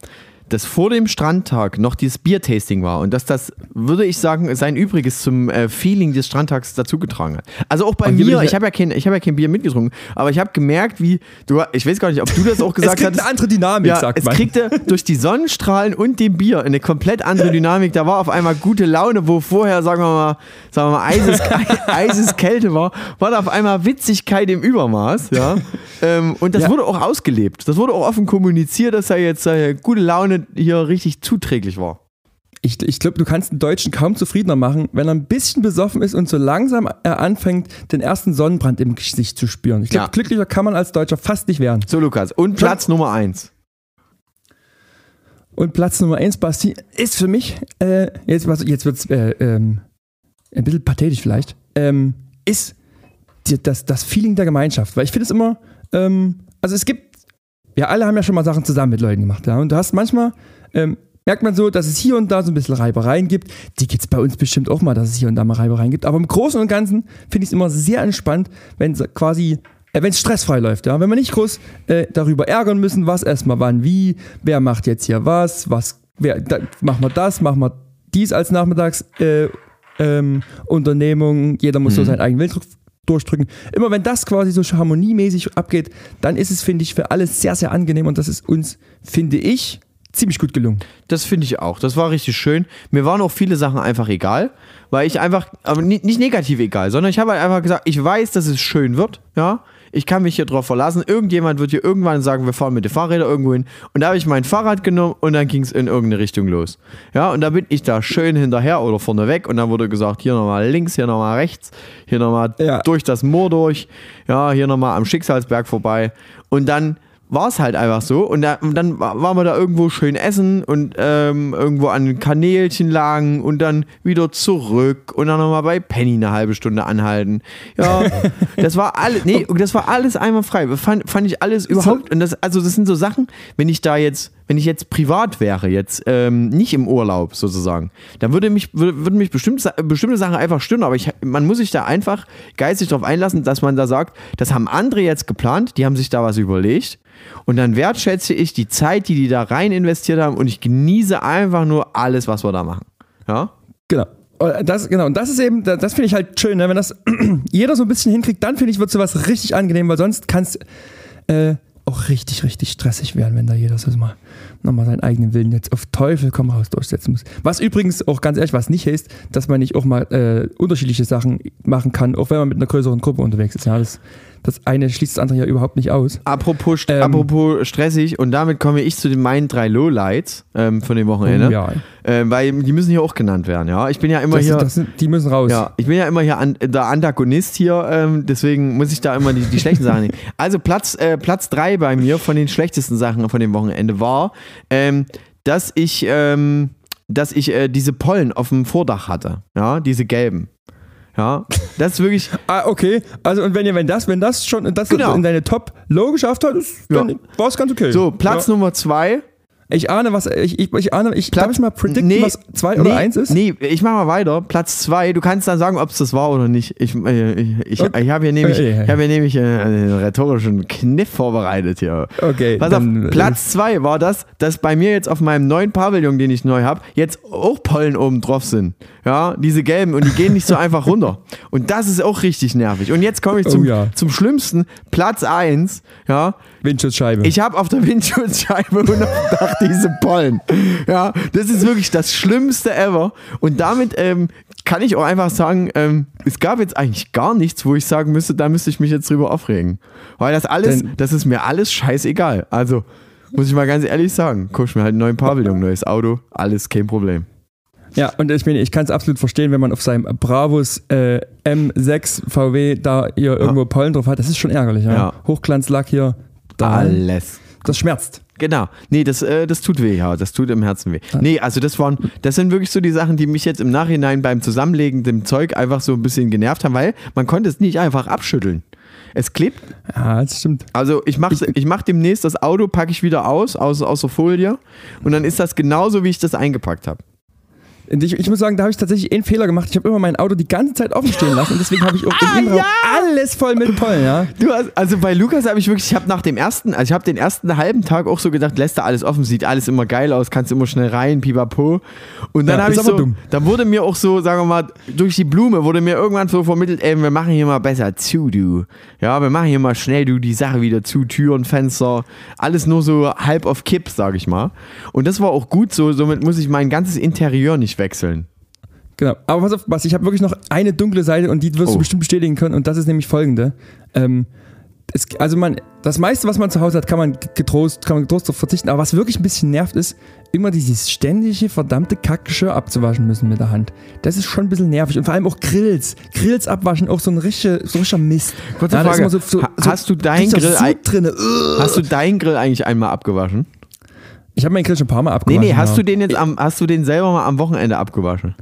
dass vor dem Strandtag noch dieses Biertasting war und dass das, würde ich sagen, sein Übriges zum äh, Feeling des Strandtags dazugetragen hat. Also auch bei mir, ich- habe ja, kein, ich hab ja kein Bier mitgetrunken, aber ich habe gemerkt, wie, du, ich weiß gar nicht, ob du das auch Es gesagt kriegt hast. eine andere Dynamik, Ja, sagt es man. kriegte durch die Sonnenstrahlen und dem Bier eine komplett andere Dynamik. Da war auf einmal gute Laune, wo vorher, sagen wir mal, sagen wir mal eises, eises Kälte war, war da auf einmal Witzigkeit im Übermaß. Ja? Ähm, und das Ja. wurde auch ausgelebt. Das wurde auch offen kommuniziert, dass da jetzt äh, gute Laune hier richtig zuträglich war. Ich, ich glaube, du kannst einen Deutschen kaum zufriedener machen, wenn er ein bisschen besoffen ist und so langsam er anfängt, den ersten Sonnenbrand im Gesicht zu spüren. Ich glaube, Ja. glücklicher kann man als Deutscher fast nicht werden. So, Lukas. Und Platz Nummer eins. Und Platz Nummer 1, Basti, ist für mich, äh, jetzt, was- jetzt wird es äh, ähm, ein bisschen pathetisch vielleicht, ähm, ist die, das, das Feeling der Gemeinschaft. Weil ich finde es immer, ähm, also es gibt, wir alle haben ja schon mal Sachen zusammen mit Leuten gemacht. Ja? Und du hast manchmal, ähm, merkt man so, dass es hier und da so ein bisschen Reibereien gibt. Die gibt es bei uns bestimmt auch mal, dass es hier und da mal Reibereien gibt. Aber im Großen und Ganzen finde ich es immer sehr entspannt, wenn es quasi äh, wenn es stressfrei läuft, ja, wenn wir nicht groß äh, darüber ärgern müssen, was erstmal wann wie, wer macht jetzt hier was, was, wer, da, machen wir das, machen wir dies als Nachmittags äh, ähm, jeder muss so seinen eigenen Willen durchdrücken. Immer wenn das quasi so harmoniemäßig abgeht, dann ist es, finde ich, für alle sehr, sehr angenehm und das ist uns, finde ich, ziemlich gut gelungen. Das finde ich auch. Das war richtig schön. Mir waren auch viele Sachen einfach egal, weil ich einfach, aber nicht, nicht negativ egal, sondern ich habe halt einfach gesagt, ich weiß, dass es schön wird, ja. Ich kann mich hier drauf verlassen. Irgendjemand wird hier irgendwann sagen, wir fahren mit den Fahrrädern irgendwo hin. Und da habe ich mein Fahrrad genommen und dann ging es in irgendeine Richtung los. Ja, und da bin ich da schön hinterher oder vorne weg und dann wurde gesagt, hier nochmal links, hier nochmal rechts, hier nochmal Ja. durch das Moor durch, ja, hier nochmal am Schicksalsberg vorbei. Und dann war es halt einfach so. Und, da, und dann wa- waren wir da irgendwo schön essen und ähm, irgendwo an Kanälchen lagen und dann wieder zurück und dann nochmal bei Penny eine halbe Stunde anhalten. Ja, das war alles, nee, das war alles einmal frei. Fand, fand ich alles überhaupt, und das, also das sind so Sachen, wenn ich da jetzt wenn ich jetzt privat wäre, jetzt ähm, nicht im Urlaub sozusagen, dann würde mich, würde, würden mich bestimmte, bestimmte Sachen einfach stören, aber ich, man muss sich da einfach geistig darauf einlassen, dass man da sagt, das haben andere jetzt geplant, die haben sich da was überlegt und dann wertschätze ich die Zeit, die die da rein investiert haben und ich genieße einfach nur alles, was wir da machen. Ja? Genau. Das, genau, und das ist eben, das finde ich halt schön, ne? wenn das jeder so ein bisschen hinkriegt, dann finde ich, wird sowas richtig angenehm, weil sonst kann es äh, auch richtig, richtig stressig werden, wenn da jeder so mal nochmal seinen eigenen Willen jetzt auf Teufel komm raus durchsetzen muss. Was übrigens auch ganz ehrlich, was nicht heißt, dass man nicht auch mal äh, unterschiedliche Sachen machen kann, auch wenn man mit einer größeren Gruppe unterwegs ist. Ja, das, das eine schließt das andere ja überhaupt nicht aus. Apropos, ähm, apropos stressig, und damit komme ich zu den meinen drei Lowlights ähm, von dem Wochenende. Oh, ja. Ähm, weil die müssen hier auch genannt werden, ja. Ich bin ja immer das, hier. Das sind, die müssen raus. Ja, ich bin ja immer hier an, der Antagonist hier, ähm, deswegen muss ich da immer die, die schlechten Sachen nehmen. Also Platz, äh, Platz drei bei mir von den schlechtesten Sachen von dem Wochenende war, ähm, dass ich, ähm, dass ich äh, diese Pollen auf dem Vordach hatte, ja, diese gelben. Ja, das ist wirklich. ah, okay. Also und wenn ihr, wenn das, wenn das schon das Genau. in deine Top Low geschafft hat, ist, dann Ja. war es ganz okay. So, Platz Ja. Nummer zwei. Ich ahne, was ich, ich, ich ahne, ich Platz- darf ich mal predikten, Nee, was zwei nee, oder eins ist? Nee, ich mach mal weiter. Platz zwei. Du kannst dann sagen, ob es das war oder nicht. Ich, äh, ich, ich, Okay. ich habe hier nämlich, Okay. ich hab hier nämlich äh, einen rhetorischen Kniff vorbereitet hier. Okay, Pass dann, auf, äh, Platz zwei war das, dass bei mir jetzt auf meinem neuen Pavillon, den ich neu habe, jetzt auch Pollen oben drauf sind. Ja, diese gelben und die gehen nicht so einfach runter. Und das ist auch richtig nervig. Und jetzt komme ich Oh zum, ja. zum Schlimmsten. Platz eins. Ja, Windschutzscheibe. ich habe auf der Windschutzscheibe und auf dem Dach diese Pollen. Ja, das ist wirklich das Schlimmste ever. Und damit ähm, kann ich auch einfach sagen, ähm, es gab jetzt eigentlich gar nichts, wo ich sagen müsste, da müsste ich mich jetzt drüber aufregen. Weil das alles, Denn- das ist mir alles scheißegal. Also, muss ich mal ganz ehrlich sagen, guck mir halt einen neuen Pavillon, neues Auto, alles kein Problem. Ja, und ich meine, ich kann es absolut verstehen, wenn man auf seinem Bravos äh, M6 VW da hier irgendwo Pollen drauf hat. Das ist schon ärgerlich, ja. Ja. Hochglanzlack hier, da, Alles. das schmerzt. Genau. Nee, das, äh, das tut weh, ja. Das tut im Herzen weh. Nee, also das waren, das sind wirklich so die Sachen, die mich jetzt im Nachhinein beim Zusammenlegen dem Zeug einfach so ein bisschen genervt haben, weil man konnte es nicht einfach abschütteln. Es klebt. Ja, das stimmt. Also ich mache ich mach demnächst das Auto, packe ich wieder aus, aus, aus der Folie. Und dann ist das genauso, wie ich das eingepackt habe. Ich, ich muss sagen, da habe ich tatsächlich einen Fehler gemacht. Ich habe immer mein Auto die ganze Zeit offen stehen lassen und deswegen habe ich auch im Innenraum alles voll mit Pollen, ja. Du hast, also bei Lukas habe ich wirklich, ich habe nach dem ersten, also ich habe den ersten halben Tag auch so gedacht, lässt da alles offen, sieht alles immer geil aus, kannst immer schnell rein, pipapo. Und dann Ja, habe ich so, dumm. da wurde mir auch so, sagen wir mal, durch die Blume wurde mir irgendwann so vermittelt, ey, wir machen hier mal besser zu, du. Ja, wir machen hier mal schnell, du, die Sache wieder zu, Türen, Fenster, alles nur so halb auf Kipp, sag ich mal. Und das war auch gut so, somit muss ich mein ganzes Interieur nicht wechseln. Genau. Aber pass auf, was, ich habe wirklich noch eine dunkle Seite und die wirst Oh. du bestimmt bestätigen können und das ist nämlich folgende. Ähm, es, also man, das meiste, was man zu Hause hat, kann man getrost, kann man getrost darauf verzichten, aber was wirklich ein bisschen nervt, ist, immer dieses ständige verdammte Kackgeschirr abzuwaschen müssen mit der Hand. Das ist schon ein bisschen nervig und vor allem auch Grills. Grills abwaschen, auch so ein richtiger, so ein richtiger Mist. Kurze Ja, Frage, so- so- ha- so hast du deinen Grill, drinne. Hast du deinen Grill eigentlich einmal abgewaschen? Ich habe meinen Grill schon ein paar Mal Nee, abgewaschen. nee, hast ja. du den jetzt am, hast du den selber mal am Wochenende abgewaschen?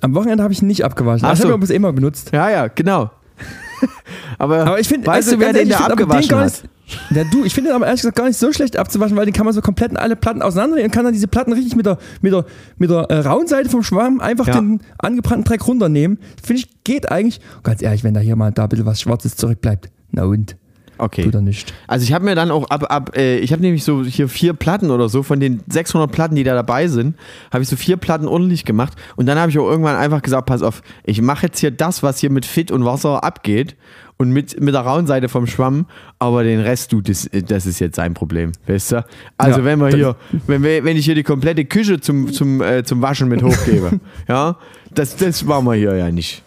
Am Wochenende habe ich ihn nicht abgewaschen. Ach Ach, ich so. habe ihn immer benutzt. Ja, ja, genau. aber, Aber ich finde, weißt also, du, wer den da ich find abgewaschen gar hat? Ja, du, ich finde den aber ehrlich gesagt gar nicht so schlecht abzuwaschen, weil den kann man so komplett alle Platten auseinandernehmen und kann dann diese Platten richtig mit der, mit der, mit der äh, rauen Seite vom Schwamm einfach Ja. den angebrannten Dreck runternehmen. Finde ich, geht eigentlich. Und ganz ehrlich, wenn da hier mal da ein bisschen was Schwarzes zurückbleibt, na und? Okay. Tut er nicht. Also ich habe mir dann auch ab, ab äh, ich habe nämlich so hier vier Platten oder so, von den 600 Platten, die da dabei sind, habe ich so vier Platten ordentlich gemacht und dann habe ich auch irgendwann einfach gesagt, pass auf, ich mache jetzt hier das, was hier mit Fit und Wasser abgeht und mit, mit der rauen Seite vom Schwamm, aber den Rest, du, das, das ist jetzt sein Problem, weißt du? Also Ja, wenn wir hier, wenn, wir, wenn ich hier die komplette Küche zum, zum, äh, zum Waschen mit hochgebe, ja, das, das machen wir hier ja nicht.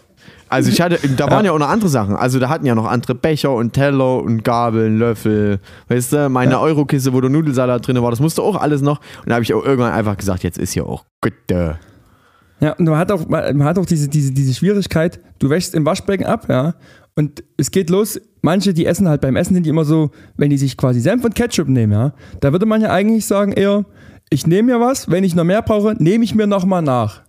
Also ich hatte, da waren ja auch noch andere Sachen. Also da hatten ja noch andere Becher und Teller und Gabeln, Löffel. Weißt du, meine Eurokiste, wo der Nudelsalat drin war, das musste auch alles noch. Und da habe ich auch irgendwann einfach gesagt, jetzt ist hier auch gut. Ja, und man hat auch, man hat auch diese, diese, diese Schwierigkeit, du wäschst im Waschbecken ab, ja, und es geht los, manche, die essen halt beim Essen, sind die immer so, wenn die sich quasi Senf und Ketchup nehmen, ja, da würde man ja eigentlich sagen eher, ich nehme mir was, wenn ich noch mehr brauche, nehme ich mir nochmal nach.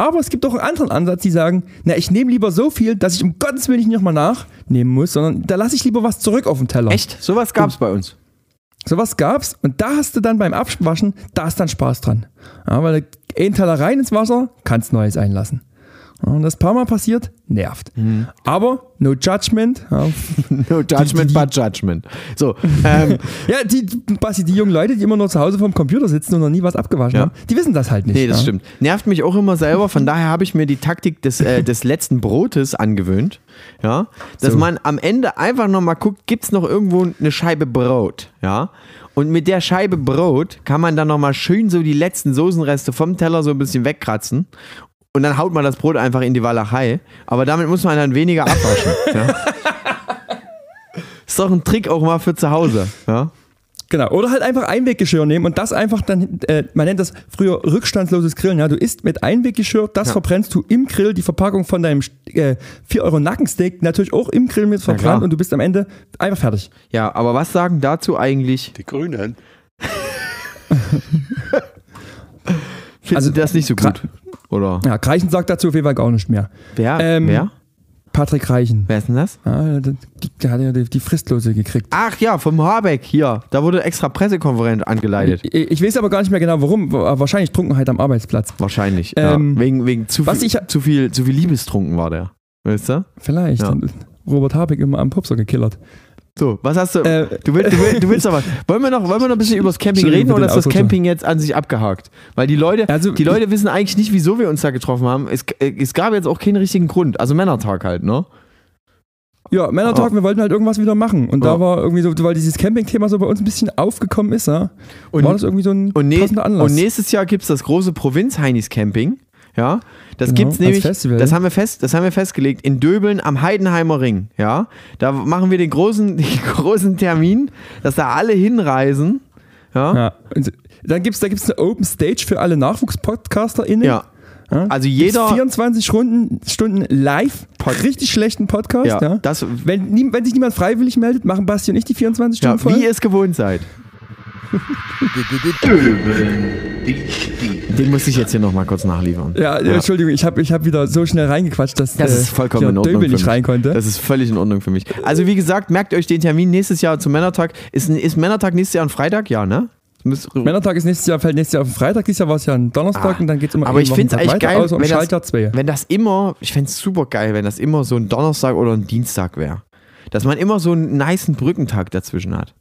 Aber es gibt auch einen anderen Ansatz, die sagen, na, ich nehme lieber so viel, dass ich um Gottes Willen nicht nochmal nachnehmen muss, sondern da lasse ich lieber was zurück auf dem Teller. Echt? Sowas gab es bei uns. Sowas gab's und da hast du dann beim Abwaschen, da ist dann Spaß dran. Ja, weil ein Teller rein ins Wasser, kannst Neues einlassen. Und das paar Mal passiert, nervt. Aber no judgment. No judgment, but judgment. So, ähm, ja die, Basti, die jungen Leute, die immer nur zu Hause vorm Computer sitzen und noch nie was abgewaschen Ja. haben, die wissen das halt nicht. nee, das ja. stimmt. Nervt mich auch immer selber. Von daher habe ich mir die Taktik des, äh, des letzten Brotes angewöhnt. Ja, dass So. man am Ende einfach nochmal guckt, gibt es noch irgendwo eine Scheibe Brot? Ja. Und mit der Scheibe Brot kann man dann nochmal schön so die letzten Soßenreste vom Teller so ein bisschen wegkratzen. Und dann haut man das Brot einfach in die Walachei. Aber damit muss man dann weniger abwaschen. ja. Ist doch ein Trick auch mal für zu Hause. Ja. Genau. Oder halt einfach Einweggeschirr nehmen und das einfach dann, äh, man nennt das früher rückstandsloses Grillen. Ja, du isst mit Einweggeschirr, das Ja. verbrennst du im Grill, die Verpackung von deinem äh, 4 Euro Nackensteak natürlich auch im Grill mit verbrannt und du bist am Ende einfach fertig. ja, aber was sagen dazu eigentlich? Die Grünen. Finden Also, das nicht so gut? Oder Ja, Reichen sagt dazu auf jeden Fall gar nicht mehr. wer? Ähm, wer? Patrick Reichen. Wer ist denn das? Ja, der, der hat ja die, die Fristlose gekriegt. Ach ja, vom Habeck hier. Da wurde extra Pressekonferenz angeleitet. Ich, ich weiß aber gar nicht mehr genau warum. Wahrscheinlich Trunkenheit am Arbeitsplatz. Wahrscheinlich. Ähm, ja. Wegen, wegen zu, viel, ich- zu, viel, zu viel Liebestrunken war der. Weißt du? Vielleicht. Ja. Robert Habeck immer am Pupser gekillert. So, was hast du? Äh, du, willst, du, willst, du willst aber. Wollen wir, noch, wollen wir noch ein bisschen über das Camping reden oder ist das. Camping jetzt an sich abgehakt? Weil die Leute, Also, die Leute wissen eigentlich nicht, wieso wir uns da getroffen haben. Es, äh, es gab jetzt auch keinen richtigen Grund. Also Männertag halt, ne? Ja, Männertag, Oh. wir wollten halt irgendwas wieder machen. Und Ja. da war irgendwie so, weil dieses Camping-Thema so bei uns ein bisschen aufgekommen ist, ja, Und- war das irgendwie so ein Und, ne passender Anlass. und nächstes Jahr gibt es das große Provinz-Heinis-Camping. Ja, das Genau, gibt's nämlich, das haben wir fest, das haben wir festgelegt in Döbeln am Heidenheimer Ring. Ja, da machen wir den großen, den großen Termin, dass da alle hinreisen. Ja, ja. Und dann gibt es da gibt's eine Open Stage für alle NachwuchspodcasterInnen. ja. Ja. Also Gibt's jeder, 24 Stunden, Stunden live, richtig schlechten Podcast. ja, Ja, das, Wenn, wenn sich niemand freiwillig meldet, machen Basti und ich die 24 ja, Stunden voll. wie ihr es gewohnt seid. Den muss ich jetzt hier nochmal kurz nachliefern. ja, Entschuldigung, ich habe ich hab wieder so schnell reingequatscht, dass Das äh, ist vollkommen hier in Ordnung. Döbel für nicht mich. rein konnte. Das ist völlig in Ordnung für mich. Also, wie gesagt, merkt euch den Termin nächstes Jahr zum Männertag. Ist, ist Männertag nächstes Jahr ein Freitag? Ja, ne? Männertag ist nächstes Jahr, fällt nächstes Jahr auf den Freitag, dieses Jahr war es ja ein Donnerstag Ah, und dann geht es immer aber einen ich find's Wochentag eigentlich weiter, geil, um wenn das- Schaltjahr 2. Wenn das immer, ich fände es super geil, wenn das immer so ein Donnerstag oder ein Dienstag wäre. Dass man immer so einen niceen Brückentag dazwischen hat.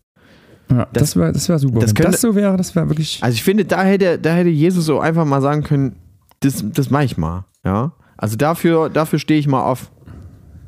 Ja, das- das wäre das wär super. das Wenn könnte- das so wäre, das wäre wirklich. Also ich finde, da hätte, da hätte Jesus so einfach mal sagen können, das, das mache ich mal. Ja. Also dafür, dafür stehe ich mal auf.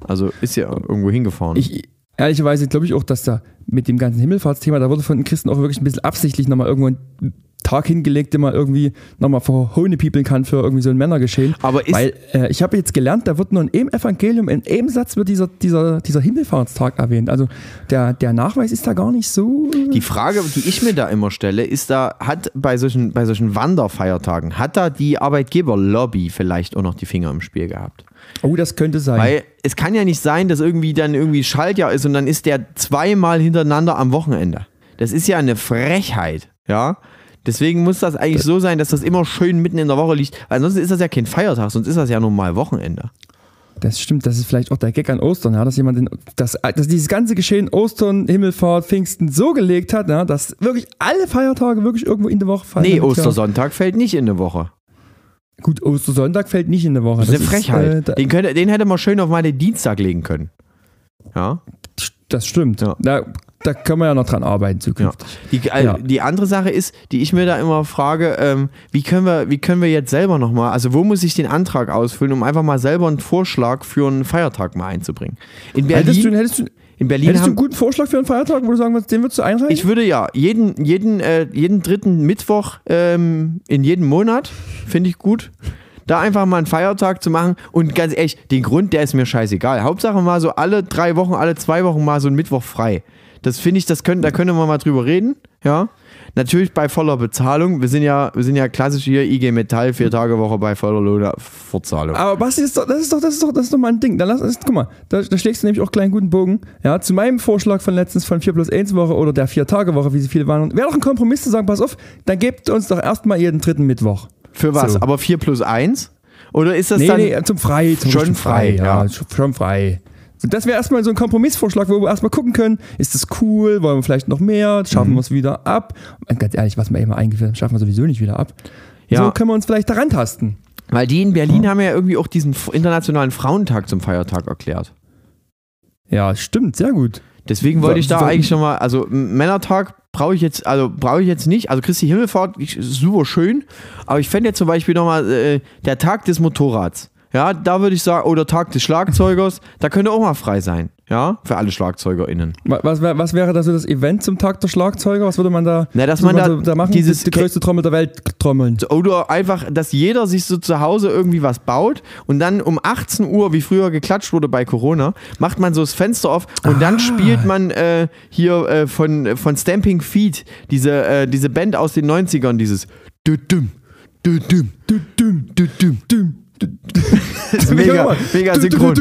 Also ist ja irgendwo hingefahren. Ich, ehrlicherweise glaube ich auch, dass da mit dem ganzen Himmelfahrtsthema, da wurde von den Christen auch wirklich ein bisschen absichtlich nochmal irgendwo ein Tag hingelegt, den man irgendwie nochmal verhohnepiepeln kann für irgendwie so ein Männergeschehen. Aber ist, Weil äh, ich habe jetzt gelernt, da wird nur in einem Evangelium, in einem Satz wird dieser, dieser, dieser Himmelfahrtstag erwähnt. Also der, der Nachweis ist da gar nicht so. die Frage, die ich mir da immer stelle, ist da, hat bei solchen, bei solchen Wanderfeiertagen, hat da die Arbeitgeberlobby vielleicht auch noch die Finger im Spiel gehabt? Oh, das könnte sein. Weil es kann ja nicht sein, dass irgendwie dann irgendwie Schaltjahr ist und dann ist der zweimal hintereinander am Wochenende. Das ist ja eine Frechheit, ja. Deswegen muss das eigentlich so sein, dass das immer schön mitten in der Woche liegt. Weil ansonsten ist das ja kein Feiertag, sonst ist das ja normal Wochenende. Das stimmt, das ist vielleicht auch der Gag an Ostern, ja, dass jemand den, dass, dass dieses ganze Geschehen Ostern, Himmelfahrt, Pfingsten so gelegt hat, ja, dass wirklich alle Feiertage wirklich irgendwo in der Woche fallen. Nee, Ostersonntag fällt nicht in eine Woche. Gut, Ostersonntag fällt nicht in der Woche. Das ist eine Frechheit. äh, da, den, könnte, den hätte man schön auf meine Dienstag legen können. Ja. das stimmt. Ja. Da, da können wir ja noch dran arbeiten zukünftig. Die, äh, Ja. die andere Sache ist, die ich mir da immer frage, ähm, wie, können wir, wie können wir jetzt selber nochmal, also wo muss ich den Antrag ausfüllen, um einfach mal selber einen Vorschlag für einen Feiertag mal einzubringen? In Hättest, du, Berlin, hättest, du, in Berlin hättest du einen guten Vorschlag für einen Feiertag, wo du sagen würdest, den würdest du einreichen? ich würde ja jeden, jeden, äh, jeden dritten Mittwoch ähm, in jedem Monat, finde ich gut. Da einfach mal einen Feiertag zu machen und ganz ehrlich, den Grund, der ist mir scheißegal. Hauptsache mal so alle drei Wochen, alle zwei Wochen mal so einen Mittwoch frei. Das finde ich, das können, da können wir mal drüber reden, ja. Natürlich bei voller Bezahlung. Wir sind ja, wir sind ja klassisch hier IG Metall, vier Tage Woche bei voller Lohnfortzahlung. Aber was ist doch, das ist doch, das ist doch, das ist doch mal ein Ding. Dann lass, guck mal, da, da schlägst du nämlich auch gleich einen guten Bogen. Ja, zu meinem Vorschlag von letztens von 4 plus 1 Woche oder der 4 Tage Woche, wie sie viele waren. Wäre doch ein Kompromiss zu sagen, pass auf, dann gebt uns doch erstmal jeden dritten Mittwoch. Für was? so. Aber 4 plus 1? Oder ist das Nee, dann. nee, zum Frei. Zum Schon zum frei, ja. ja. Schon frei. Das wäre erstmal so ein Kompromissvorschlag, wo wir erstmal gucken können, ist das cool, wollen wir vielleicht noch mehr, schaffen Mhm. wir es wieder ab. Und ganz ehrlich, was wir eben eingeführt haben, schaffen wir sowieso nicht wieder ab. Ja. So können wir uns vielleicht daran tasten. Weil die in Berlin haben ja irgendwie auch diesen internationalen Frauentag zum Feiertag erklärt. Ja, stimmt, sehr gut. Deswegen wollte ich da eigentlich schon mal, also Männertag brauche ich jetzt, also brauche ich jetzt nicht. Also Christi Himmelfahrt, super schön. Aber ich fände jetzt zum Beispiel nochmal äh, der Tag des Motorrads. Ja, da würde ich sagen, oder Tag des Schlagzeugers, da könnte auch mal frei sein. Ja, für alle SchlagzeugerInnen. Wa- Was, was wäre da so das Event zum Tag der Schlagzeuger? Was würde man da, Na, dass man da da machen? dieses- die, die größte Trommel der Welt trommeln. Oder einfach, dass jeder sich so zu Hause irgendwie was baut und dann um 18 Uhr, wie früher geklatscht wurde bei Corona, macht man so das Fenster auf und dann spielt man äh, hier äh, von, von Stamping Feet, diese, äh, diese Band aus den 90ern, dieses Dü-düm, Dü-düm, Dü-düm, Dü-düm, Düm. Das ist mega, mega synchron.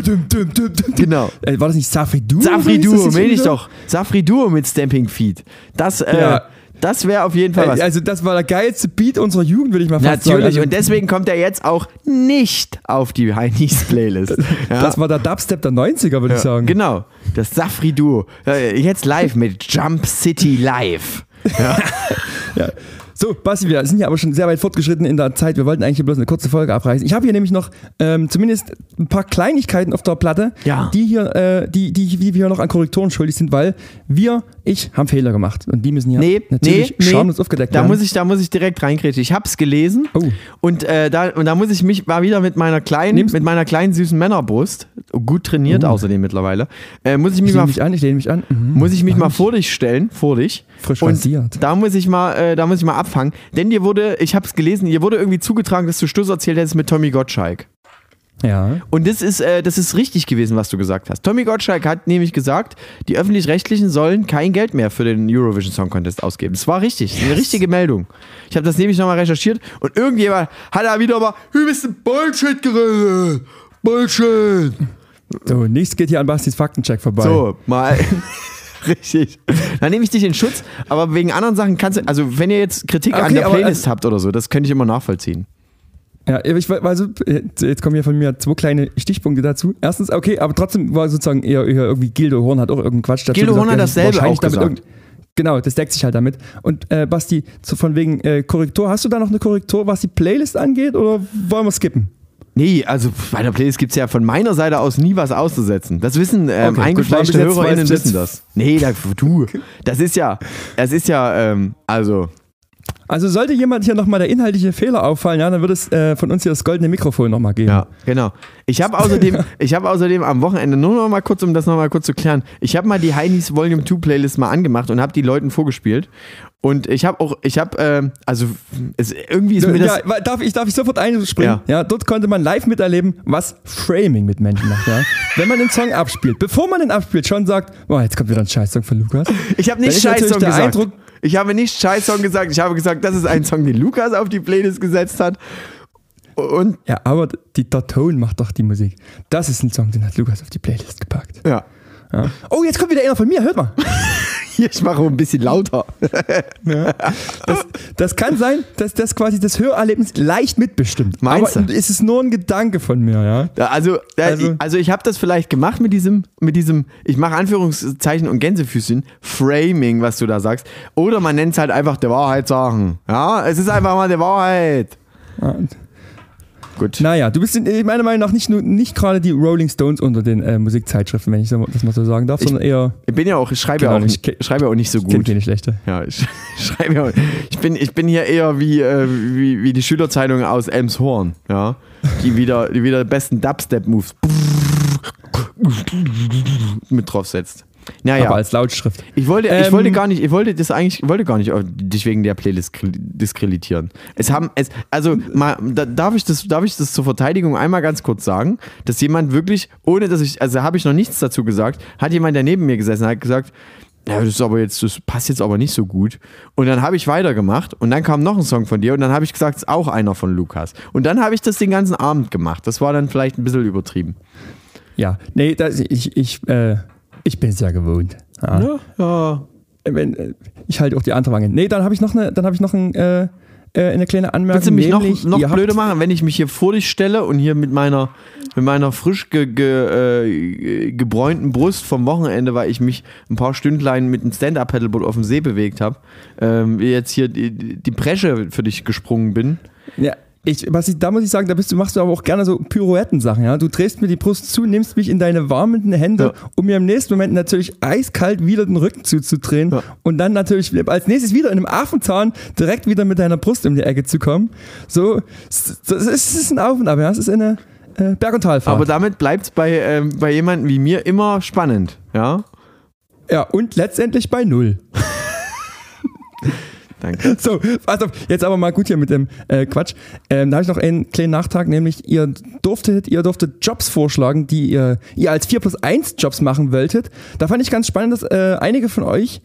Genau. War das nicht Safri Duo? Safri Duo, nicht meine ich doch. Safri Duo mit Stamping Feet. Das, äh, Ja. das wäre auf jeden Fall was. Also das war der geilste Beat unserer Jugend, würde ich mal fast sagen. Natürlich, Also, und deswegen kommt er jetzt auch nicht auf die Heinis Playlist. Ja. Das war der Dubstep der 90er, würde ich sagen. Genau, das Safri Duo. Äh, Jetzt live mit Jump City Live. So, Basti, wir sind ja aber schon sehr weit fortgeschritten in der Zeit. Wir wollten eigentlich bloß eine kurze Folge abreißen. Ich habe hier nämlich noch ähm, zumindest ein paar Kleinigkeiten auf der Platte, Ja. die hier, äh, die, die, die wir noch an Korrekturen schuldig sind, weil wir, ich, haben Fehler gemacht und die müssen hier Nee, natürlich nee, nee. schamlos aufgedeckt Da werden. muss ich, da muss ich direkt reingrätschen. Ich hab's gelesen Oh. und, äh, da, und da muss ich mich mal wieder mit meiner kleinen, Nimmst- mit meiner kleinen süßen Männerbrust, gut trainiert Oh. außerdem mittlerweile, äh, muss ich ich mich lehne mal mich an, ich lehne mich an. Mhm. muss ich mich mal vor dich stellen, vor dich. Frisch und rasiert. da muss ich mal, äh, da muss ich mal abfangen, denn dir wurde, ich habe es gelesen, dir wurde irgendwie zugetragen, dass du Schluss erzählt hättest mit Tommy Gottschalk. Ja. Und das ist, äh, das ist richtig gewesen, was du gesagt hast. Tommy Gottschalk hat nämlich gesagt, die öffentlich-rechtlichen sollen kein Geld mehr für den Eurovision Song Contest ausgeben. Das war richtig, ist eine richtige Meldung. Ich habe das nämlich nochmal recherchiert und irgendjemand hat da wieder mal übelsten Bullshit geredet. Bullshit. So, nichts geht hier an Bastis Faktencheck vorbei. So, mal. Richtig. Dann nehme ich dich in Schutz, aber wegen anderen Sachen kannst du, also wenn ihr jetzt Kritik an Okay, der aber, Playlist habt oder so, das könnte ich immer nachvollziehen. Ja, ich, also, jetzt kommen hier von mir zwei kleine Stichpunkte dazu. Erstens, okay, aber trotzdem war sozusagen eher, eher irgendwie Gildo Horn hat auch irgendeinen Quatsch dazu Gildo Horn hat der dasselbe auch damit gesagt. Genau, das deckt sich halt damit. Und äh, Basti, so von wegen äh, Korrektur, hast du da noch eine Korrektur, was die Playlist angeht, oder wollen wir skippen? Nee, also bei der Playlist gibt es ja von meiner Seite aus nie was auszusetzen. Das wissen ähm, Okay, eingefleischte HörerInnen wissen das. Nee, da, du, das ist ja, das ist ja, ähm, also, Also sollte jemand hier nochmal der inhaltliche Fehler auffallen, ja, dann wird es äh, von uns hier das goldene Mikrofon nochmal geben. ja, genau. Ich habe außerdem, ich habe außerdem am Wochenende, nur noch mal kurz, um das noch mal kurz zu klären, ich habe mal die Heinis Volume 2 Playlist mal angemacht und habe die Leuten vorgespielt. Und ich habe auch, ich habe, ähm, also, es, irgendwie ist mir das, ja, darf, ich, darf ich sofort einspringen? Ja. Ja. dort konnte man live miterleben, was Framing mit Menschen macht. Ja. Wenn man den Song abspielt, bevor man den abspielt, schon sagt, boah, jetzt kommt wieder ein Scheißsong von Lukas. Ich habe nicht Scheißsong gesagt. Eindruck- ich habe nicht Scheißsong gesagt. Ich habe gesagt, das ist ein Song, den Lukas auf die Playlist gesetzt hat. Und Ja, aber die der Ton macht doch die Musik. Das ist ein Song, den hat Lukas auf die Playlist gepackt. ja, Ja. Oh, jetzt kommt wieder einer von mir, hört mal. ich mache ein bisschen lauter. Das, das kann sein, dass das quasi das Hörerlebnis leicht mitbestimmt. Meinst aber du? es ist nur ein Gedanke von mir, ja. Ja, Also, Also- also ich habe das vielleicht gemacht mit diesem, mit diesem, ich mache Anführungszeichen und Gänsefüßchen, Framing, was du da sagst. Oder man nennt es halt einfach der Wahrheit sagen. Ja, es ist einfach mal der Wahrheit. Ja. Gut. Naja, du bist in, in meiner Meinung nach nicht, nur, nicht gerade die Rolling Stones unter den äh, Musikzeitschriften, wenn ich das mal so sagen darf, Ich- sondern eher, Ich bin ja auch, ich schreibe Genau, ja auch, ich nicht, schreibe ja auch nicht so ich kenne gut. schlechte. Ja, ich schreibe ja, ich bin, ich bin hier eher wie, äh, wie, wie die Schülerzeitung aus Elmshorn, ja, die wieder, die wieder besten Dubstep-Moves mit draufsetzt. Naja, Aber als Lautschrift. ich wollte, ich Ähm, wollte gar nicht, ich wollte das eigentlich, ich wollte gar nicht auf- dich wegen der Playlist diskreditieren. Es haben, es, also mal, da, darf ich das, darf ich das zur Verteidigung einmal ganz kurz sagen, dass jemand wirklich, ohne dass ich, also habe ich noch nichts dazu gesagt, hat jemand, der neben mir gesessen hat, gesagt, ja, das ist aber jetzt, das passt jetzt aber nicht so gut. Und dann habe ich weitergemacht und dann kam noch ein Song von dir und dann habe ich gesagt, es ist auch einer von Lukas. Und dann habe ich das den ganzen Abend gemacht. Das war dann vielleicht ein bisschen übertrieben. Ja, nee, das, ich, ich, äh, ich bin es ja gewohnt. Ja. ja. Wenn, äh, ich halte auch die andere Wange. Nee, dann habe ich noch eine, dann habe ich noch ein, äh, äh, eine kleine Anmerkung. Willst du mich noch, nämlich, noch habt- blöder machen, wenn ich mich hier vor dich stelle und hier mit meiner, mit meiner frisch ge, ge, äh, gebräunten Brust vom Wochenende, weil ich mich ein paar Stündlein mit einem Stand-Up-Paddleboard auf dem See bewegt habe, ähm, jetzt hier die, die Bresche für dich gesprungen bin. Ja, ich, was ich, da muss ich sagen, da bist du, machst du aber auch gerne so Pirouettensachen, ja. Du drehst mir die Brust zu, nimmst mich in deine warmen Hände, Ja. um mir im nächsten Moment natürlich eiskalt wieder den Rücken zuzudrehen Ja. und dann natürlich als nächstes wieder in einem Affenzahn direkt wieder mit deiner Brust um die Ecke zu kommen. So, es es ist, ein Auf und Ab, ja. Es ist eine äh, Berg- und Talfahrt. Aber damit bleibt es bei, ähm, bei jemandem wie mir immer spannend. Ja, ja, und letztendlich bei Null. danke. So, pass auf, jetzt aber mal gut hier mit dem äh, Quatsch. Ähm, da habe ich noch einen kleinen Nachtrag, nämlich ihr durftet, ihr durftet Jobs vorschlagen, die ihr, ihr als 4 plus 1 Jobs machen wolltet. Da fand ich ganz spannend, dass äh, einige von euch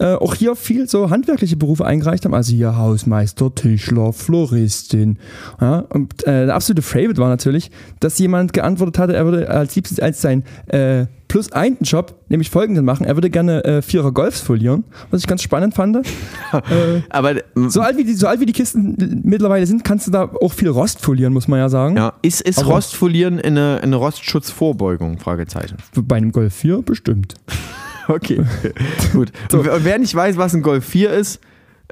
äh, auch hier viel so handwerkliche Berufe eingereicht haben. Also hier Hausmeister, Tischler, Floristin. Ja, und äh, der absolute Favorite war natürlich, dass jemand geantwortet hatte, er würde als liebstes als sein äh, plus einen Job, nämlich folgenden machen. Er würde gerne äh, Vierer Golfs folieren, was ich ganz spannend fand. äh, Aber ähm, so alt, wie die, so alt wie die Kisten mittlerweile sind, kannst du da auch viel Rost folieren, muss man ja sagen. ja, ist, ist Aber- Rostfolieren eine, eine Rostschutzvorbeugung? Fragezeichen. Bei einem Golf 4 bestimmt. Okay, gut. So. Und wer- wer nicht weiß, was ein Golf 4 ist,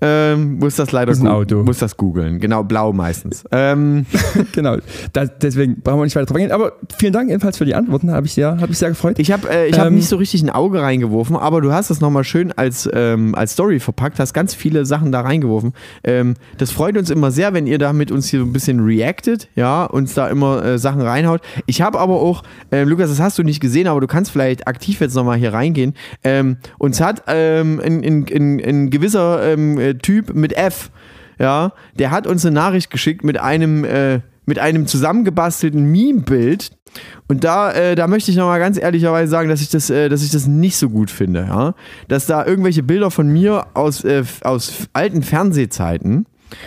ähm, muss das leider Ist ein gu- Auto. muss das googeln. Genau, blau meistens. Ähm, genau. Da, deswegen brauchen wir nicht weiter drauf eingehen. Aber vielen Dank ebenfalls für die Antworten. Habe ich sehr, hat mich sehr gefreut. ich habe äh, ich hab Ähm, nicht so richtig ein Auge reingeworfen, aber du hast das nochmal schön als, ähm, als Story verpackt, hast ganz viele Sachen da reingeworfen. Ähm, das freut uns immer sehr, wenn ihr da mit uns hier so ein bisschen reactet, ja, uns da immer äh, Sachen reinhaut. Ich habe aber auch, äh, Lukas, das hast du nicht gesehen, aber du kannst vielleicht aktiv jetzt nochmal hier reingehen. Ähm, uns hat ähm, ein, ein, ein, ein gewisser ähm, äh, Typ mit F, ja, der hat uns eine Nachricht geschickt mit einem, äh, mit einem zusammengebastelten Meme-Bild. Und da, äh, da möchte ich nochmal ganz ehrlicherweise sagen, dass ich das, äh, dass ich das nicht so gut finde, ja. Dass da irgendwelche Bilder von mir aus, äh, aus alten Fernsehzeiten